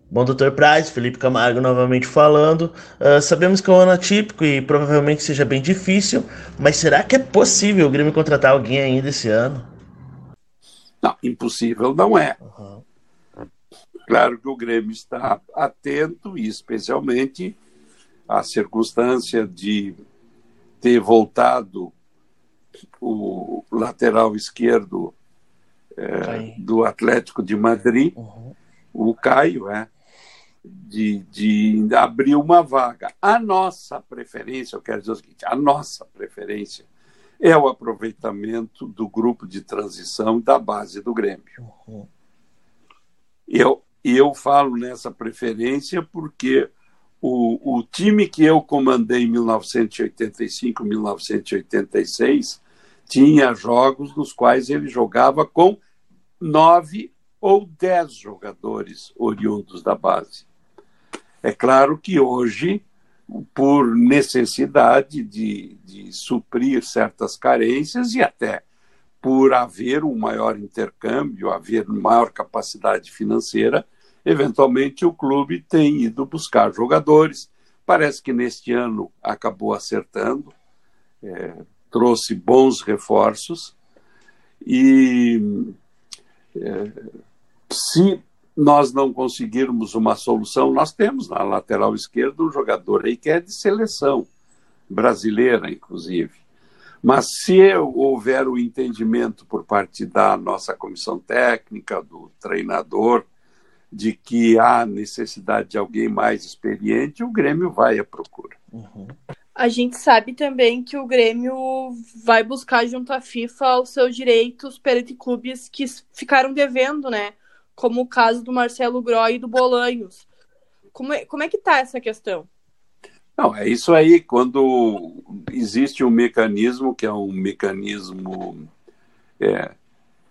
Bom, doutor Price, Felipe Camargo novamente falando. Uh, sabemos que é um ano atípico e provavelmente seja bem difícil, mas será que é possível o Grêmio contratar alguém ainda esse ano? Não, impossível não é. Uhum. Claro que o Grêmio está atento e especialmente à circunstância de ter voltado o lateral esquerdo é, do Atlético de Madrid, uhum. o Caio, é, de, de abrir uma vaga. A nossa preferência, eu quero dizer o seguinte, a nossa preferência é o aproveitamento do grupo de transição da base do Grêmio. Uhum. Eu, eu falo nessa preferência porque o, o time que eu comandei em 1985, 1986 tinha jogos nos quais ele jogava com nove ou dez jogadores oriundos da base. É claro que hoje, por necessidade de, de suprir certas carências e até por haver um maior intercâmbio, haver maior capacidade financeira, eventualmente o clube tem ido buscar jogadores. Parece que neste ano acabou acertando. É, trouxe bons reforços e é, se nós não conseguirmos uma solução, nós temos na lateral esquerda um jogador aí que é de seleção brasileira, inclusive. Mas se houver o entendimento por parte da nossa comissão técnica, do treinador, de que há necessidade de alguém mais experiente, o Grêmio vai à procura. Uhum. A gente sabe também que o Grêmio vai buscar junto à FIFA os seus direitos perante clubes que ficaram devendo, né? Como o caso do Marcelo Groy e do Bolanhos. Como é, como é que tá essa questão? Não, é isso aí. Quando existe um mecanismo que é um mecanismo é,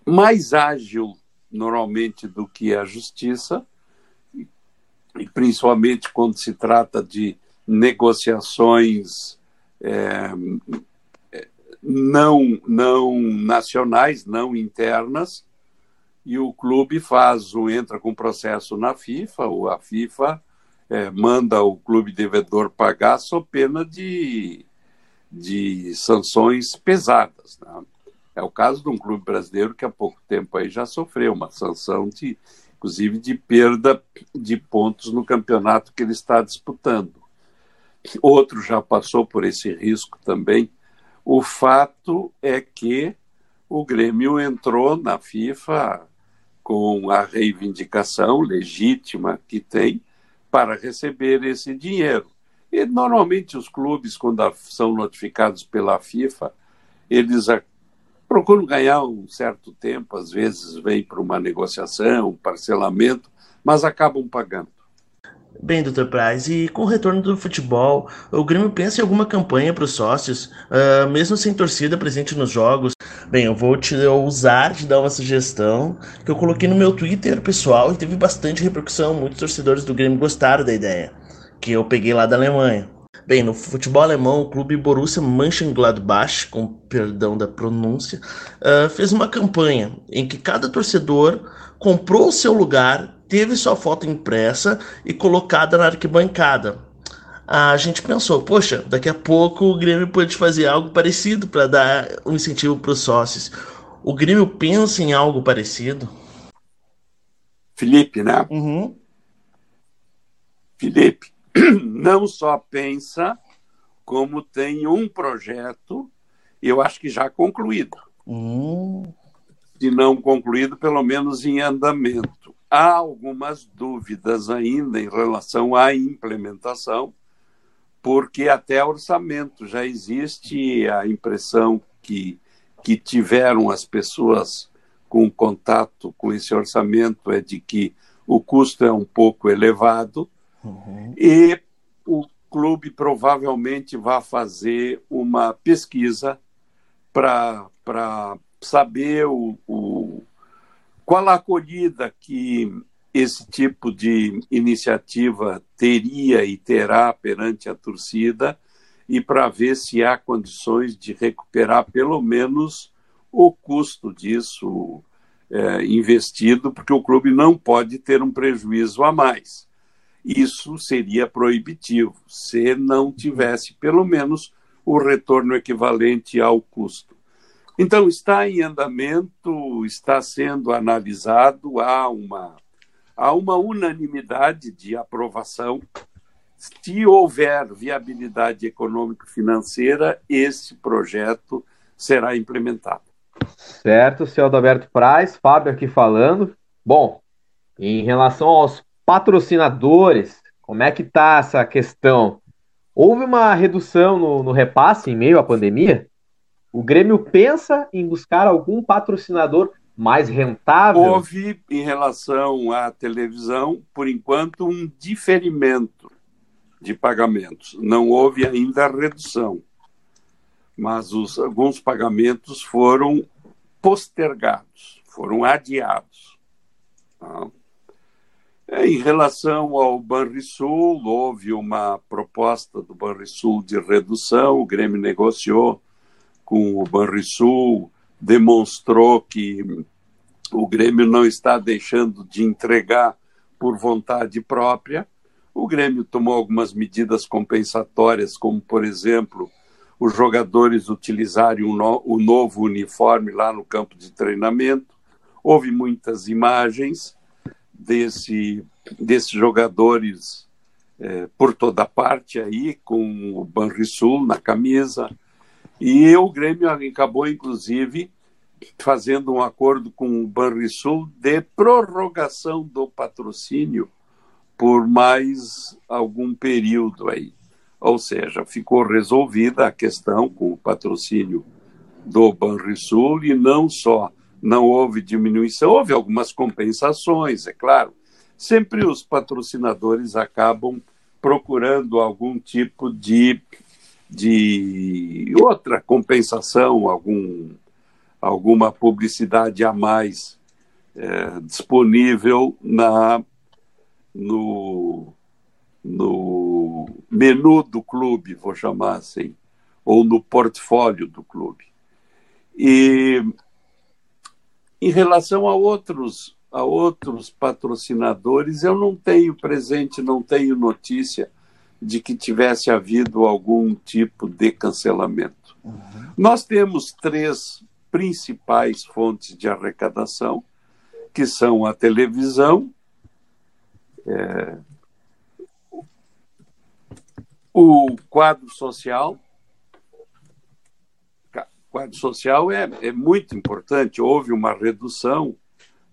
mais ágil, normalmente, do que a justiça, e principalmente quando se trata de negociações é, não, não nacionais, não internas, e o clube faz, entra com processo na FIFA, ou a FIFA é, manda o clube devedor pagar sob pena de, de sanções pesadas. Né? É o caso de um clube brasileiro que há pouco tempo aí já sofreu uma sanção de, inclusive, de perda de pontos no campeonato que ele está disputando outro já passou por esse risco também. O fato é que o Grêmio entrou na FIFA com a reivindicação legítima que tem para receber esse dinheiro. E normalmente os clubes, quando são notificados pela FIFA, eles procuram ganhar um certo tempo, às vezes vem para uma negociação, um parcelamento, mas acabam pagando. Bem, Dr. Price, e com o retorno do futebol, o Grêmio pensa em alguma campanha para os sócios, uh, mesmo sem torcida presente nos jogos? Bem, eu vou te usar de dar uma sugestão que eu coloquei no meu Twitter pessoal e teve bastante repercussão. Muitos torcedores do Grêmio gostaram da ideia, que eu peguei lá da Alemanha. Bem, no futebol alemão, o clube Borussia Mönchengladbach, com perdão da pronúncia, uh, fez uma campanha em que cada torcedor comprou o seu lugar teve sua foto impressa e colocada na arquibancada. A gente pensou, poxa, daqui a pouco o Grêmio pode fazer algo parecido para dar um incentivo para os sócios. O Grêmio pensa em algo parecido? Felipe, né? Uhum. Felipe, não só pensa, como tem um projeto, eu acho que já concluído. Uhum. Se não concluído, pelo menos em andamento. Há algumas dúvidas ainda em relação à implementação, porque até orçamento já existe a impressão que, que tiveram as pessoas com contato com esse orçamento é de que o custo é um pouco elevado Uhum. e o clube provavelmente vai fazer uma pesquisa para saber o, o, qual a acolhida que esse tipo de iniciativa teria e terá perante a torcida e para ver se há condições de recuperar pelo menos o custo disso é, investido, porque o clube não pode ter um prejuízo a mais isso seria proibitivo, se não tivesse pelo menos o retorno equivalente ao custo. Então, está em andamento, está sendo analisado, há uma, há uma unanimidade de aprovação. Se houver viabilidade econômico-financeira, esse projeto será implementado. Certo, senhor Adalberto Praz, Fábio aqui falando. Bom, em relação aos patrocinadores, como é que está essa questão? Houve uma redução no, no, repasse em meio à pandemia? O Grêmio pensa em buscar algum patrocinador mais rentável? Houve, em relação à televisão, por enquanto, um diferimento de pagamentos. Não houve ainda redução, mas os, alguns pagamentos foram postergados, foram adiados. Tá? Em relação ao Banrisul, houve uma proposta do Banrisul de redução, o Grêmio negociou com o Banrisul, demonstrou que o Grêmio não está deixando de entregar por vontade própria. O Grêmio tomou algumas medidas compensatórias, como, por exemplo, os jogadores utilizarem o, no, o novo uniforme lá no campo de treinamento. Houve muitas imagens desse, desses jogadores é, por toda parte aí, com o Banrisul na camisa. E o Grêmio acabou, inclusive, fazendo um acordo com o Banrisul de prorrogação do patrocínio por mais algum período aí. Ou seja, ficou resolvida a questão com o patrocínio do Banrisul e não só não houve diminuição, houve algumas compensações, é claro. Sempre os patrocinadores acabam procurando algum tipo de, de outra compensação, algum, alguma publicidade a mais é, disponível na, no, no menu do clube, vou chamar assim, ou no portfólio do clube. E em relação a outros, a outros patrocinadores, eu não tenho presente, não tenho notícia de que tivesse havido algum tipo de cancelamento. Uhum. Nós temos três principais fontes de arrecadação, que são a televisão, é, o quadro social, quadro social é, é muito importante. Houve uma redução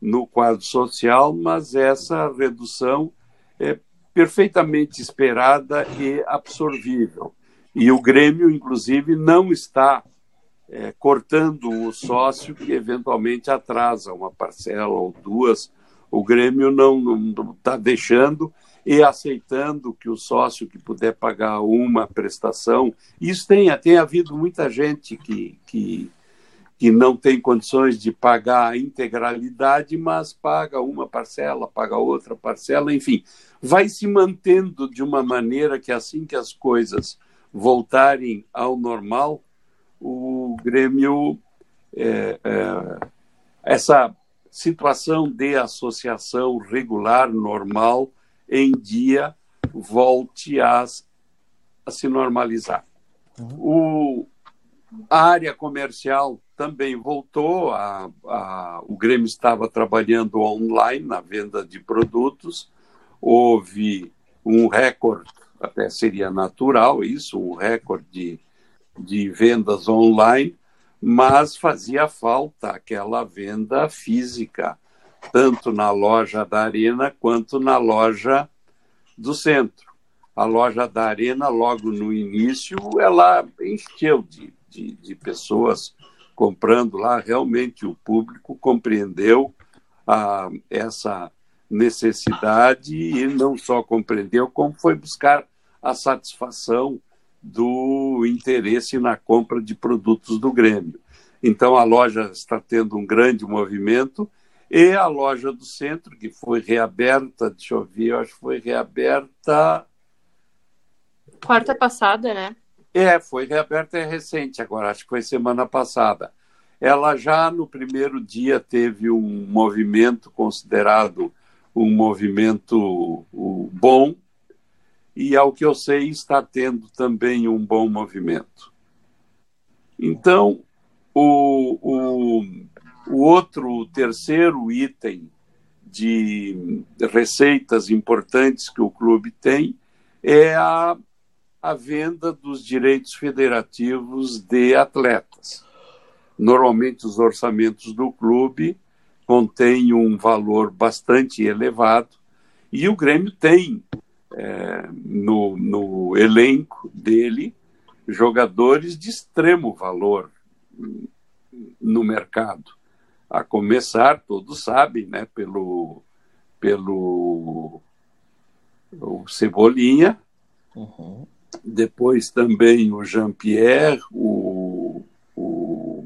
no quadro social, mas essa redução é perfeitamente esperada e absorvível. E o Grêmio, inclusive, não está é, cortando o sócio que eventualmente atrasa uma parcela ou duas. O Grêmio não está deixando e aceitando que o sócio que puder pagar uma prestação, isso tem, tem havido muita gente que, que, que não tem condições de pagar a integralidade, mas paga uma parcela, paga outra parcela, enfim, vai se mantendo de uma maneira que assim que as coisas voltarem ao normal, o Grêmio, é, é, essa situação de associação regular, normal, em dia volte a, a se normalizar. O, a área comercial também voltou, a, a, o Grêmio estava trabalhando online na venda de produtos, houve um recorde, até seria natural isso, um recorde de, de vendas online, mas fazia falta aquela venda física, tanto na loja da Arena quanto na loja do centro. A loja da Arena, logo no início, ela encheu de, de, de pessoas comprando lá. Realmente o público compreendeu ah, essa necessidade e não só compreendeu, como foi buscar a satisfação do interesse na compra de produtos do Grêmio. Então a loja está tendo um grande movimento e a loja do centro, que foi reaberta, deixa eu ver, eu acho que foi reaberta. Quarta passada, né? É, foi reaberta é recente agora, acho que foi semana passada. Ela já no primeiro dia teve um movimento considerado um movimento bom, e ao que eu sei está tendo também um bom movimento. Então, o, o, o outro, o terceiro item de receitas importantes que o clube tem é a, a venda dos direitos federativos de atletas. Normalmente, os orçamentos do clube contêm um valor bastante elevado e o Grêmio tem é, no, no elenco dele jogadores de extremo valor no mercado. A começar, todos sabem, né, pelo, pelo o Cebolinha, uhum. Depois também o Jean-Pierre, o, o,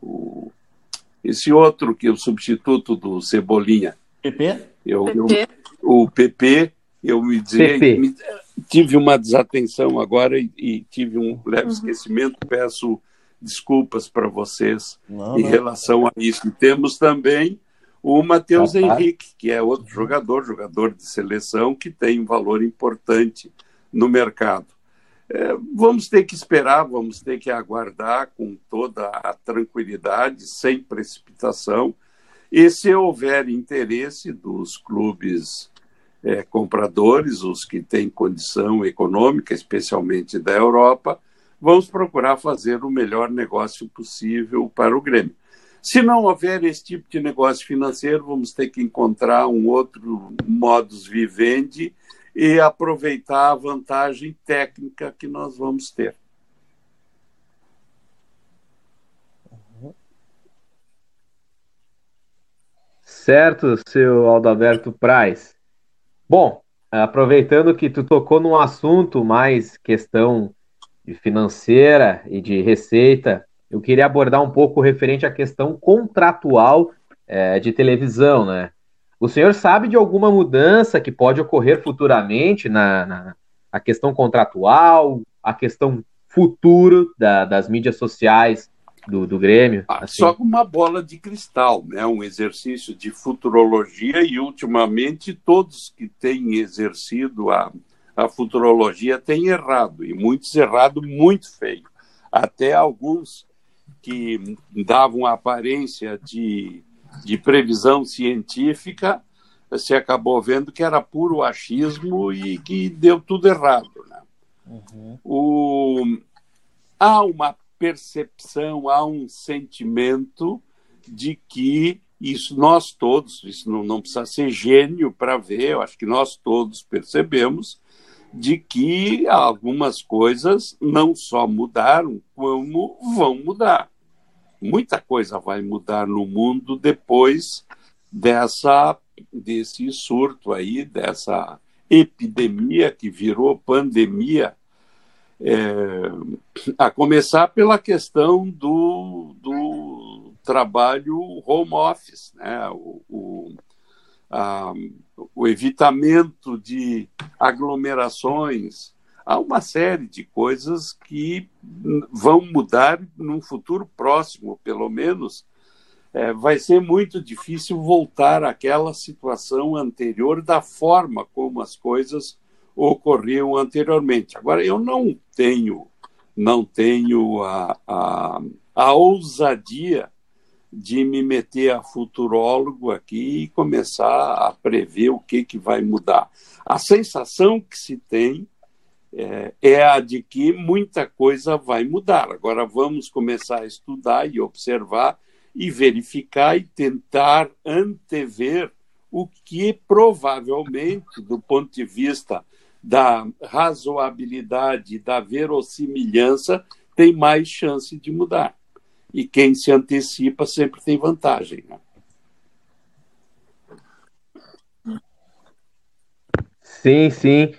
o, esse outro que é o substituto do Cebolinha. PP? Eu, eu, o PP, eu me dizer, me, tive uma desatenção agora e, e tive um leve uhum. esquecimento, peço desculpas para vocês não, em não. relação a isso. E temos também o Matheus Henrique, que é outro jogador, jogador de seleção, que tem um valor importante no mercado. É, vamos ter que esperar, vamos ter que aguardar com toda a tranquilidade, sem precipitação. E se houver interesse dos clubes é, compradores, os que têm condição econômica, especialmente da Europa, vamos procurar fazer o melhor negócio possível para o Grêmio. Se não houver esse tipo de negócio financeiro, vamos ter que encontrar um outro modus vivendi e aproveitar a vantagem técnica que nós vamos ter. Certo, seu Aldoberto Praz. Bom, aproveitando que tu tocou num assunto mais questão de financeira e de receita, eu queria abordar um pouco referente à questão contratual é, de televisão, né? O senhor sabe de alguma mudança que pode ocorrer futuramente na, na a questão contratual, a questão futuro da, das mídias sociais do, do Grêmio? Ah, assim. Só com uma bola de cristal, né? um exercício de futurologia e, ultimamente, todos que têm exercido a, a futurologia têm errado, e muitos errado muito feio. Até alguns que davam aparência de, de previsão científica se acabou vendo que era puro achismo e que deu tudo errado. Né? Uhum. O... Há uma percepção, há um sentimento de que isso nós todos, isso não, não precisa ser gênio para ver, eu acho que nós todos percebemos de que algumas coisas não só mudaram, como vão mudar. Muita coisa vai mudar no mundo depois dessa desse surto aí, dessa epidemia que virou pandemia é, a começar pela questão do, do trabalho home office, né? o, o, a, o evitamento de aglomerações. Há uma série de coisas que vão mudar num futuro próximo, pelo menos. É, vai ser muito difícil voltar àquela situação anterior da forma como as coisas ocorriam anteriormente. Agora, eu não tenho não tenho a, a, a ousadia de me meter a futurólogo aqui e começar a prever o que, que vai mudar. A sensação que se tem é, é, a de que muita coisa vai mudar. Agora vamos começar a estudar e observar e verificar e tentar antever o que provavelmente, do ponto de vista da razoabilidade, da verossimilhança, tem mais chance de mudar. E quem se antecipa sempre tem vantagem. Né? Sim, sim.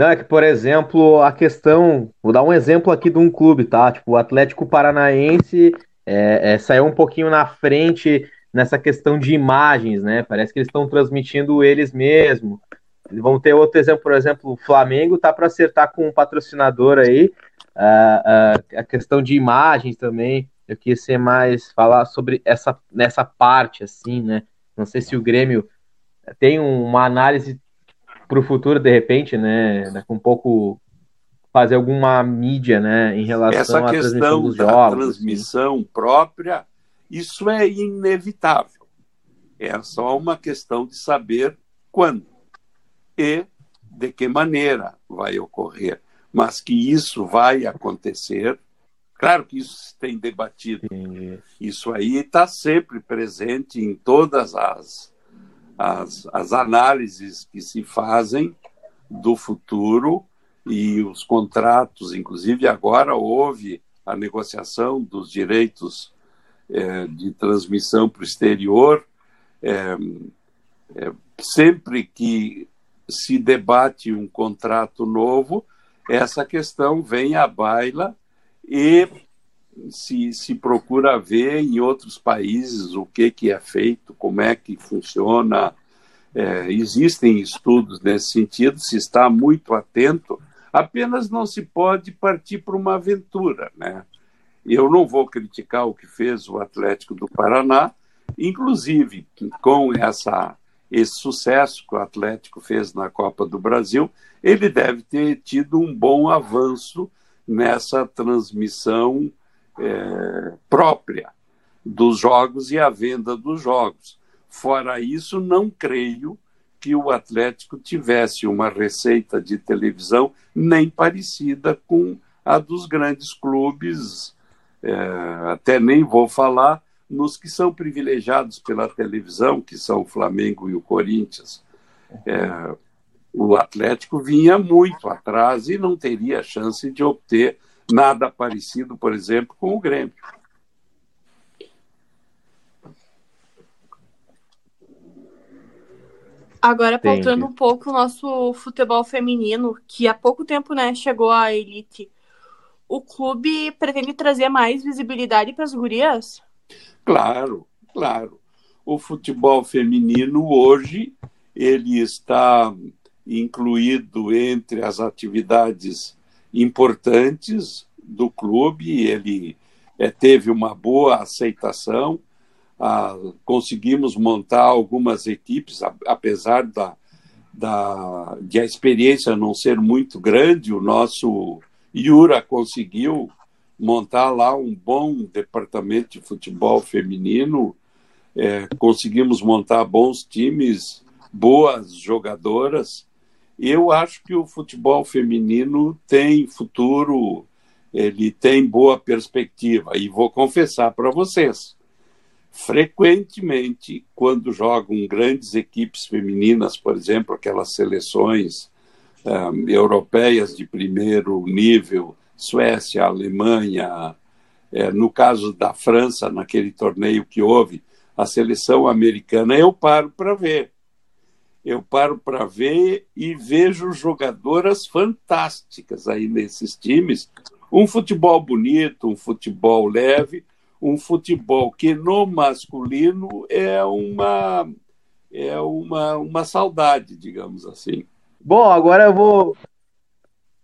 Não, é que, por exemplo, a questão. Vou dar um exemplo aqui de um clube, tá? Tipo, o Atlético Paranaense é, é, saiu um pouquinho na frente nessa questão de imagens, né? Parece que eles estão transmitindo eles mesmos. Vamos ter outro exemplo, por exemplo, o Flamengo tá para acertar com um patrocinador aí. Uh, uh, a questão de imagens também. Eu quis ser mais falar sobre essa nessa parte, assim, né? Não sei se o Grêmio tem uma análise para o futuro, de repente, né? Com um pouco fazer alguma mídia, né, em relação Essa à transmissão dos da jogos. assim. transmissão própria, isso é inevitável. É só uma questão de saber quando e de que maneira vai ocorrer. Mas que isso vai acontecer, claro que isso se tem debatido. Entendi. Isso aí está sempre presente em todas as, as, as análises que se fazem do futuro e os contratos, inclusive agora houve a negociação dos direitos eh, de transmissão para o exterior. Eh, eh, sempre que se debate um contrato novo, essa questão vem à baila e se, se procura ver em outros países o que, que é feito, como é que funciona. É, existem estudos nesse sentido, se está muito atento, apenas não se pode partir para uma aventura. Né? Eu não vou criticar o que fez o Atlético do Paraná, inclusive com essa esse sucesso que o Atlético fez na Copa do Brasil, ele deve ter tido um bom avanço nessa transmissão é, própria dos jogos e a venda dos jogos. Fora isso, não creio que o Atlético tivesse uma receita de televisão nem parecida com a dos grandes clubes, é, até nem vou falar nos que são privilegiados pela televisão, que são o Flamengo e o Corinthians. É, o Atlético vinha muito atrás e não teria chance de obter nada parecido, por exemplo, com o Grêmio. Agora, pautando um pouco o nosso futebol feminino, que há pouco tempo né, chegou à elite, o clube pretende trazer mais visibilidade para as gurias? Claro, claro. O futebol feminino hoje ele está incluído entre as atividades importantes do clube. Ele é, teve uma boa aceitação. Ah, conseguimos montar algumas equipes, a- apesar da, da, de a experiência não ser muito grande. O nosso Yura conseguiu montar lá um bom departamento de futebol feminino. É, conseguimos montar bons times, boas jogadoras. Eu acho que o futebol feminino tem futuro, ele tem boa perspectiva. E vou confessar para vocês, frequentemente, quando jogam grandes equipes femininas, por exemplo, aquelas seleções ah, europeias de primeiro nível, Suécia, Alemanha, eh, no caso da França, naquele torneio que houve, a seleção americana, eu paro para ver. Eu paro para ver e vejo jogadoras fantásticas aí nesses times. Um futebol bonito, um futebol leve, um futebol que no masculino é uma é uma, uma saudade, digamos assim. Bom, agora eu vou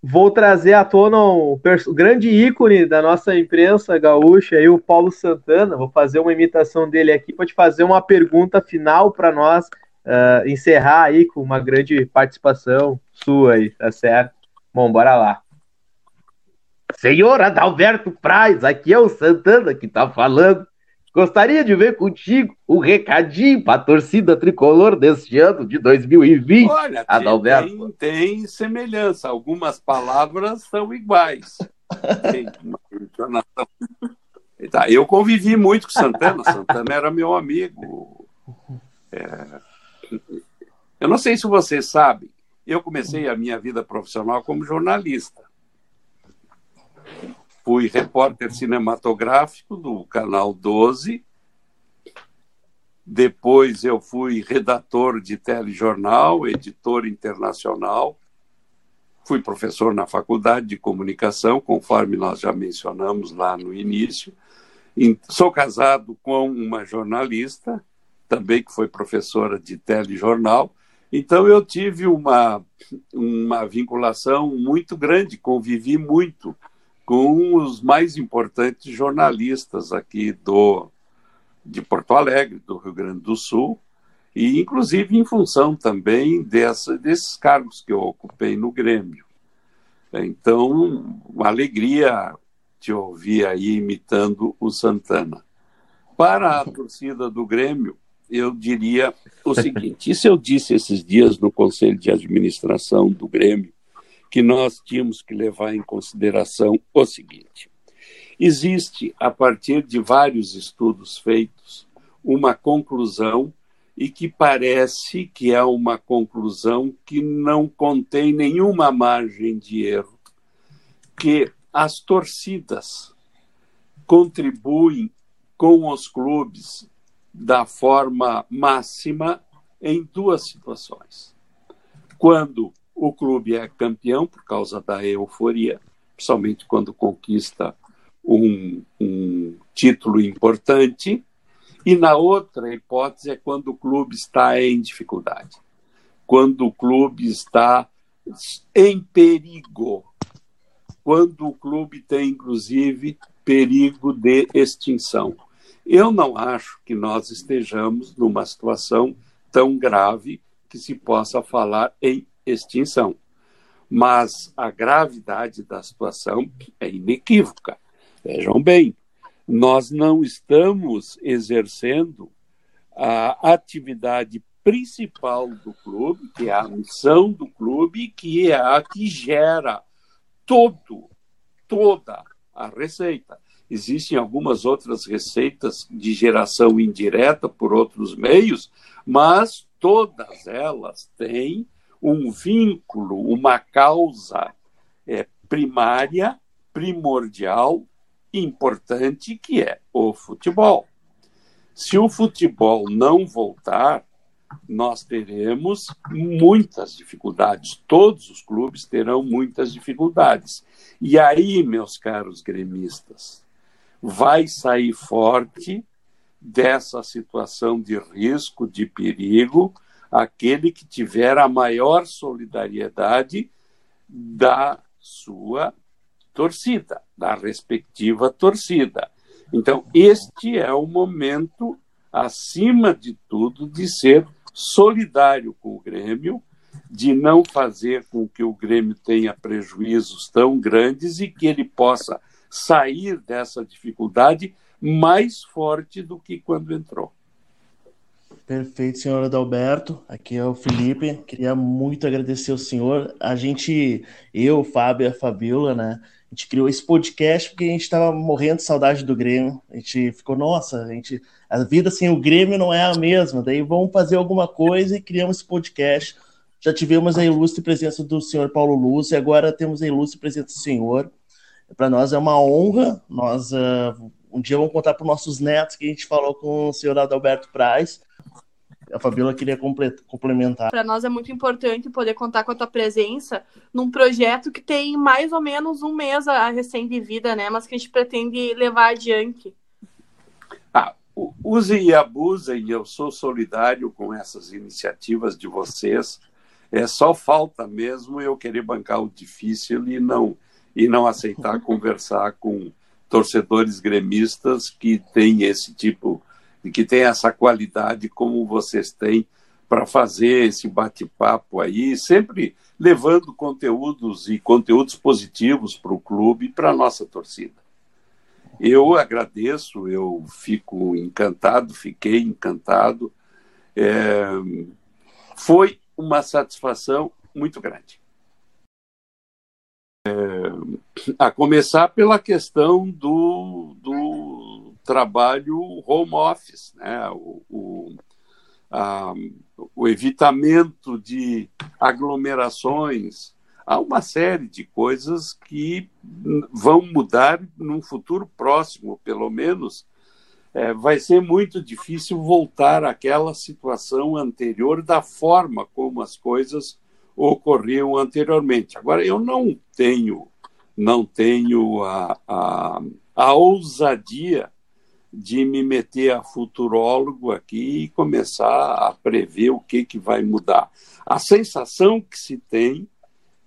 vou trazer à tona o, grande ícone da nossa imprensa gaúcha, aí, o Paulo Santana. Vou fazer uma imitação dele aqui para te fazer uma pergunta final para nós ah, encerrar aí com uma grande participação sua aí, tá certo? Bom, bora lá. Senhor Adalberto Praz, aqui é o Santana que tá falando. Gostaria de ver contigo um recadinho para a torcida tricolor deste ano de 2020. Olha, Adalberto. Tem, tem semelhança, algumas palavras são iguais. Tem uma entonação. Tá, eu convivi muito com Santana, Santana era meu amigo. É... Eu não sei se você sabe, eu comecei a minha vida profissional como jornalista. Fui repórter cinematográfico do Canal 12. Depois eu fui redator de telejornal, editor internacional. Fui professor na faculdade de comunicação, conforme nós já mencionamos lá no início. Sou casado com uma jornalista, também que foi professora de telejornal. Então eu tive uma, uma vinculação muito grande, convivi muito com os mais importantes jornalistas aqui do de Porto Alegre, do Rio Grande do Sul, e inclusive em função também dessa, desses cargos que eu ocupei no Grêmio. Então, uma alegria te ouvir aí imitando o Santana. Para a torcida do Grêmio, eu diria o seguinte: isso eu disse esses dias no Conselho de Administração do Grêmio, que nós tínhamos que levar em consideração o seguinte: existe, a partir de vários estudos feitos, uma conclusão e que parece que é uma conclusão que não contém nenhuma margem de erro, que as torcidas contribuem com os clubes da forma máxima em duas situações. Quando o clube é campeão por causa da euforia, principalmente quando conquista um, um título importante, e na outra hipótese é quando o clube está em dificuldade, quando o clube está em perigo, quando o clube tem, inclusive, perigo de extinção. Eu não acho que nós estejamos numa situação tão grave que se possa falar em extinção. Mas a gravidade da situação é inequívoca. Vejam bem, nós não estamos exercendo a atividade principal do clube, que é a missão do clube, que é a que gera todo, toda a receita. Existem algumas outras receitas de geração indireta por outros meios, mas todas elas têm um vínculo, uma causa é, primária, primordial, importante, que é o futebol. Se o futebol não voltar, nós teremos muitas dificuldades, todos os clubes terão muitas dificuldades. E aí, meus caros gremistas, vai sair forte dessa situação de risco, de perigo, aquele que tiver a maior solidariedade da sua torcida, da respectiva torcida. Então, este é o momento, acima de tudo, de ser solidário com o Grêmio, de não fazer com que o Grêmio tenha prejuízos tão grandes e que ele possa sair dessa dificuldade mais forte do que quando entrou. Perfeito, senhor Adalberto. Aqui é o Felipe. Queria muito agradecer ao senhor. A gente, eu, Fábio e a Fabiola, né? A gente criou esse podcast porque a gente estava morrendo de saudade do Grêmio. A gente ficou, nossa, a, gente, a vida sem o Grêmio não é a mesma. Daí vamos fazer alguma coisa e criamos esse podcast. Já tivemos a ilustre presença do senhor Paulo Luz e agora temos a ilustre presença do senhor. Para nós é uma honra. Nós uh, um dia vamos contar para os nossos netos que a gente falou com o senhor Adalberto Praz a Fabiola queria complementar. Para nós é muito importante poder contar com a tua presença num projeto que tem mais ou menos um mês a recém de vida, né? Mas que a gente pretende levar adiante. Ah, use e abusem, eu sou solidário com essas iniciativas de vocês. É só falta mesmo eu querer bancar o difícil e não e não aceitar conversar com torcedores gremistas que têm esse tipo que tem essa qualidade como vocês têm para fazer esse bate-papo aí, sempre levando conteúdos e conteúdos positivos para o clube e para a nossa torcida. Eu agradeço, eu fico encantado, fiquei encantado. É, foi uma satisfação muito grande. É, a começar pela questão do, do trabalho home office, né? o, o, a, o evitamento de aglomerações. Há uma série de coisas que vão mudar num futuro próximo, pelo menos. É, vai ser muito difícil voltar àquela situação anterior da forma como as coisas ocorriam anteriormente. Agora, eu não tenho, não tenho a, a, a ousadia de me meter a futurólogo aqui e começar a prever o que, que vai mudar. A sensação que se tem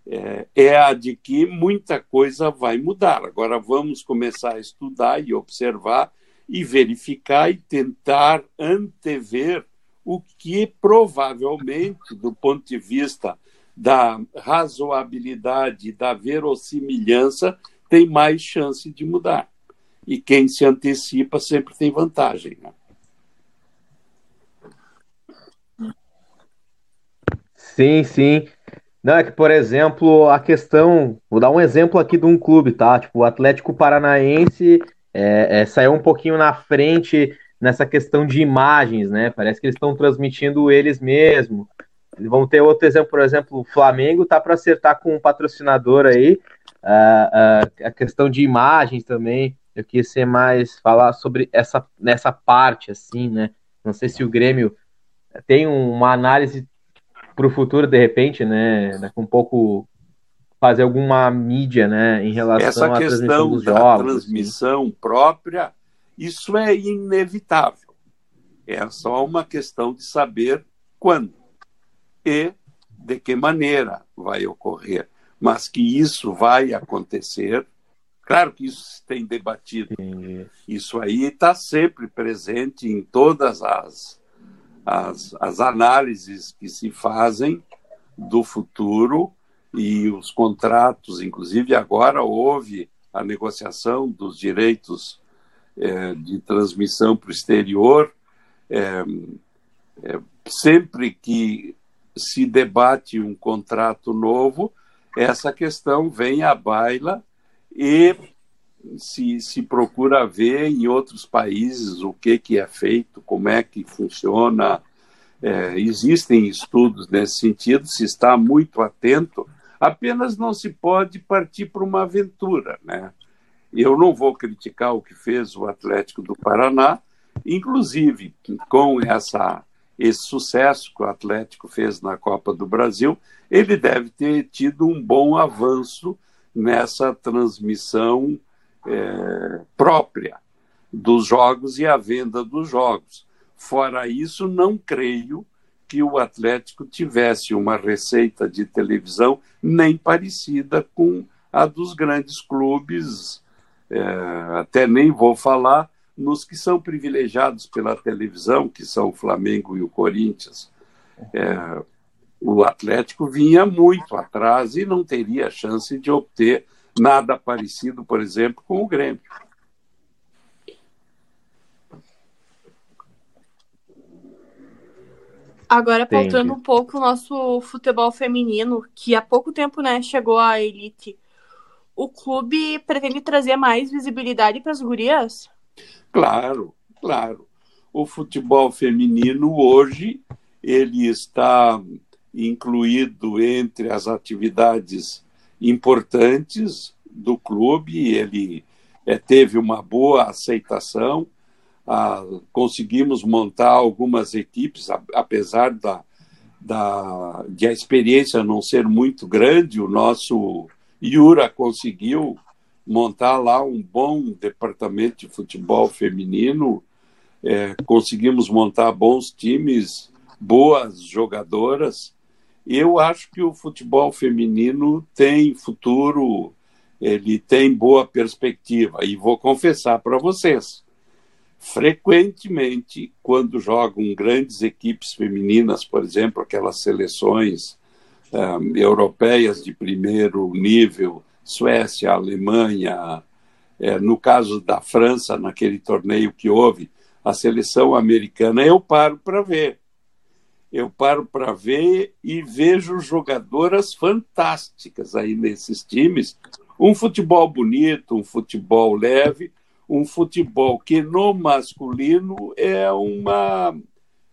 é, é, a de que muita coisa vai mudar. Agora vamos começar a estudar e observar e verificar e tentar antever o que provavelmente, do ponto de vista da razoabilidade, da verossimilhança, tem mais chance de mudar e quem se antecipa sempre tem vantagem. Né? Sim, sim. Não, é que, por exemplo, a questão. Vou dar um exemplo aqui de um clube, tá? Tipo, o Atlético Paranaense é, é, saiu um pouquinho na frente nessa questão de imagens, né? Parece que eles estão transmitindo eles mesmos. Vamos ter outro exemplo, por exemplo, o Flamengo tá para acertar com um patrocinador aí, uh, uh, a questão de imagens também. Eu quis ser mais falar sobre essa nessa parte assim, né? Não sei se o Grêmio tem uma análise para o futuro de repente, né? Com um pouco fazer alguma mídia, né, em relação essa à transmissão dos da jogos. assim. transmissão assim. própria, isso é inevitável. É só uma questão de saber quando e de que maneira vai ocorrer. Mas que isso vai acontecer, Claro que isso se tem debatido. Entendi. Isso aí está sempre presente em todas as, as, as análises que se fazem do futuro e os contratos, inclusive agora houve a negociação dos direitos é, de transmissão para o exterior. É, é, sempre que se debate um contrato novo, essa questão vem à baila e se, se procura ver em outros países o que, que é feito, como é que funciona. É, existem estudos nesse sentido, se está muito atento, apenas não se pode partir para uma aventura. Né? Eu não vou criticar o que fez o Atlético do Paraná, inclusive com essa, esse sucesso que o Atlético fez na Copa do Brasil, ele deve ter tido um bom avanço nessa transmissão é, própria dos jogos e a venda dos jogos. Fora isso, não creio que o Atlético tivesse uma receita de televisão nem parecida com a dos grandes clubes, é, até nem vou falar nos que são privilegiados pela televisão, que são o Flamengo e o Corinthians. É, o Atlético vinha muito atrás e não teria chance de obter nada parecido, por exemplo, com o Grêmio. Agora, pautando um pouco o nosso futebol feminino, que há pouco tempo né, chegou à elite, o clube pretende trazer mais visibilidade para as gurias? Claro, claro. O futebol feminino hoje ele está incluído entre as atividades importantes do clube, ele é, teve uma boa aceitação, ah, conseguimos montar algumas equipes, apesar da, da, de a experiência não ser muito grande, o nosso Yura conseguiu montar lá um bom departamento de futebol feminino, é, conseguimos montar bons times, boas jogadoras, eu acho que o futebol feminino tem futuro, ele tem boa perspectiva. E vou confessar para vocês, frequentemente, quando jogam grandes equipes femininas, por exemplo, aquelas seleções um, europeias de primeiro nível, Suécia, Alemanha, é, no caso da França, naquele torneio que houve, a seleção americana, eu paro para ver. Eu paro para ver e vejo jogadoras fantásticas aí nesses times. Um futebol bonito, um futebol leve, um futebol que no masculino é uma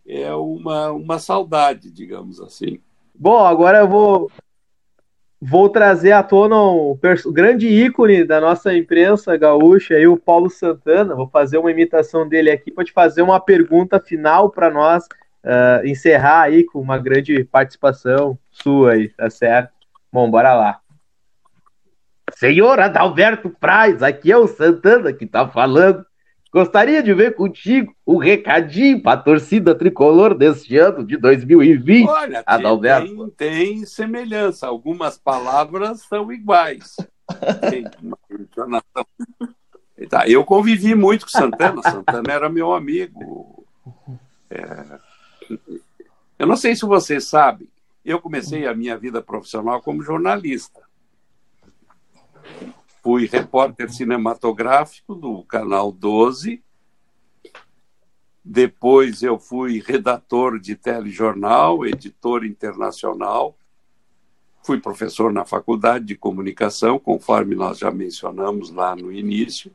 é uma, uma saudade, digamos assim. Bom, agora eu vou vou trazer à tona um grande ícone da nossa imprensa gaúcha, aí, o Paulo Santana. Vou fazer uma imitação dele aqui para te fazer uma pergunta final para nós uh, encerrar aí com uma grande participação sua aí, tá certo? Bom, bora lá. Senhor Adalberto Praz, aqui é o Santana que tá falando. Gostaria de ver contigo um recadinho para a torcida tricolor deste ano de 2020. Olha, Adalberto. Tem, tem semelhança, algumas palavras são iguais. Tem uma entonação. Tá, eu convivi muito com Santana, Santana era meu amigo. É... Eu não sei se você sabe, eu comecei a minha vida profissional como jornalista fui repórter cinematográfico do Canal 12. Depois eu fui redator de telejornal, editor internacional. Fui professor na faculdade de comunicação, conforme nós já mencionamos lá no início.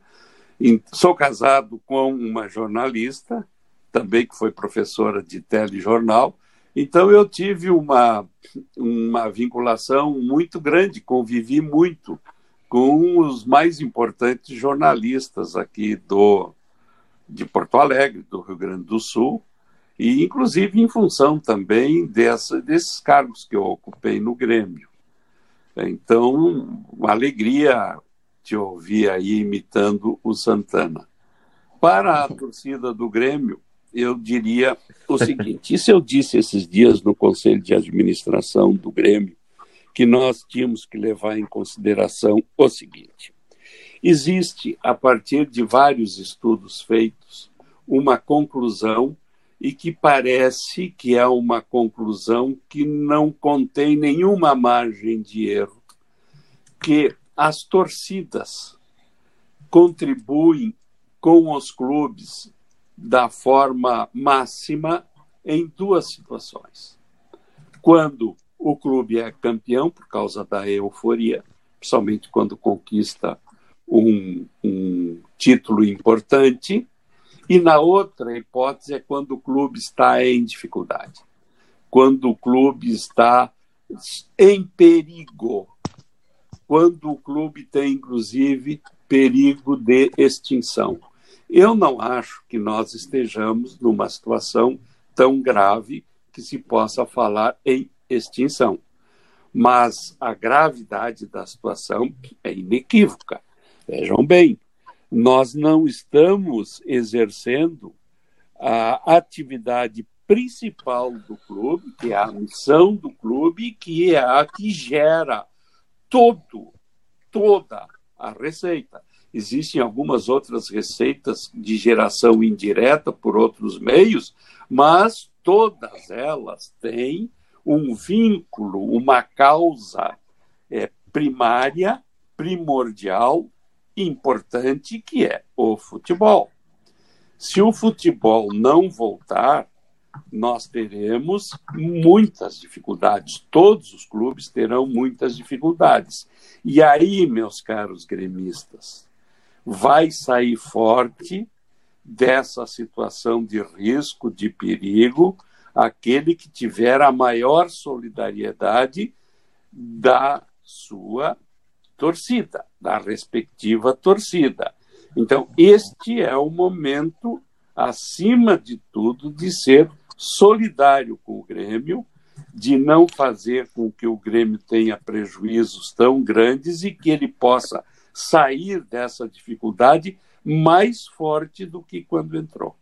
Sou casado com uma jornalista, também que foi professora de telejornal. Então eu tive uma, uma vinculação muito grande, convivi muito com os mais importantes jornalistas aqui do de Porto Alegre, do Rio Grande do Sul, e inclusive em função também dessa, desses cargos que eu ocupei no Grêmio. Então, uma alegria te ouvir aí imitando o Santana. Para a torcida do Grêmio, eu diria o seguinte: isso eu disse esses dias no Conselho de Administração do Grêmio, que nós tínhamos que levar em consideração o seguinte: existe, a partir de vários estudos feitos, uma conclusão e que parece que é uma conclusão que não contém nenhuma margem de erro, que as torcidas contribuem com os clubes da forma máxima em duas situações. Quando o clube é campeão por causa da euforia, principalmente quando conquista um, um título importante. E na outra hipótese é quando o clube está em dificuldade, quando o clube está em perigo, quando o clube tem, inclusive, perigo de extinção. Eu não acho que nós estejamos numa situação tão grave que se possa falar em extinção. Mas a gravidade da situação é inequívoca. Vejam bem, nós não estamos exercendo a atividade principal do clube, que é a missão do clube, que é a que gera todo, toda a receita. Existem algumas outras receitas de geração indireta por outros meios, mas todas elas têm um vínculo, uma causa é, primária, primordial, importante, que é o futebol. Se o futebol não voltar, nós teremos muitas dificuldades, todos os clubes terão muitas dificuldades. E aí, meus caros gremistas, vai sair forte dessa situação de risco, de perigo, aquele que tiver a maior solidariedade da sua torcida, da respectiva torcida. Então, este é o momento, acima de tudo, de ser solidário com o Grêmio, de não fazer com que o Grêmio tenha prejuízos tão grandes e que ele possa sair dessa dificuldade mais forte do que quando entrou.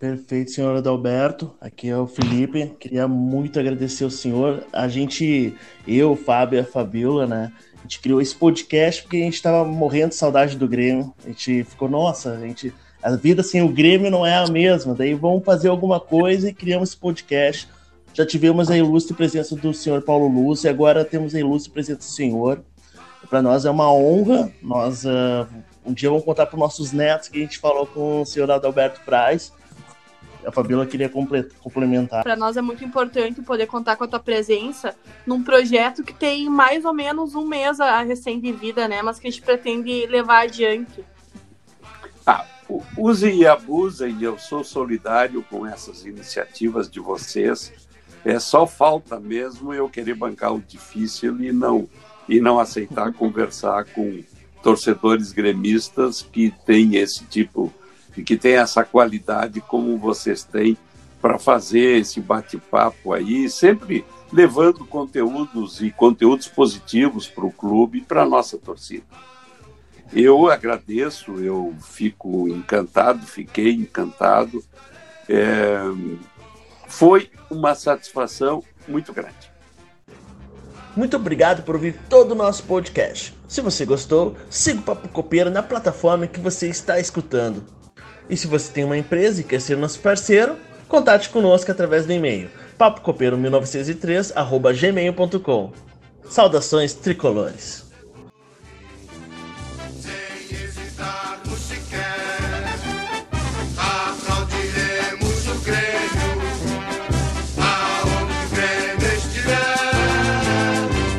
Perfeito, senhor Adalberto. Aqui é o Felipe. Queria muito agradecer ao senhor. A gente, eu, Fábio e a Fabiola, né? A gente criou esse podcast porque a gente estava morrendo de saudade do Grêmio. A gente ficou, nossa, a gente A vida sem o Grêmio não é a mesma. Daí vamos fazer alguma coisa e criamos esse podcast. Já tivemos a ilustre presença do senhor Paulo Lúcio e agora temos a ilustre presença do senhor. Para nós é uma honra. Nós uh, um dia vamos contar para os nossos netos que a gente falou com o senhor Adalberto Praz. A Fabíola queria complementar. Para nós é muito importante poder contar com a tua presença num projeto que tem mais ou menos um mês a recém de vida, né? Mas que a gente pretende levar adiante. Ah, use e abusem, eu sou solidário com essas iniciativas de vocês. É só falta mesmo eu querer bancar o difícil e não e não aceitar conversar com torcedores gremistas que têm esse tipo e que têm essa qualidade como vocês têm para fazer esse bate-papo aí, sempre levando conteúdos e conteúdos positivos para o clube e para a nossa torcida. Eu agradeço, eu fico encantado, fiquei encantado. É, foi uma satisfação muito grande. Muito obrigado por ouvir todo o nosso podcast. Se você gostou, siga o Papo Copeiro na plataforma que você está escutando. E se você tem uma empresa e quer ser nosso parceiro, contate conosco através do e-mail papocopeiro1903@gmail.com. Saudações tricolores.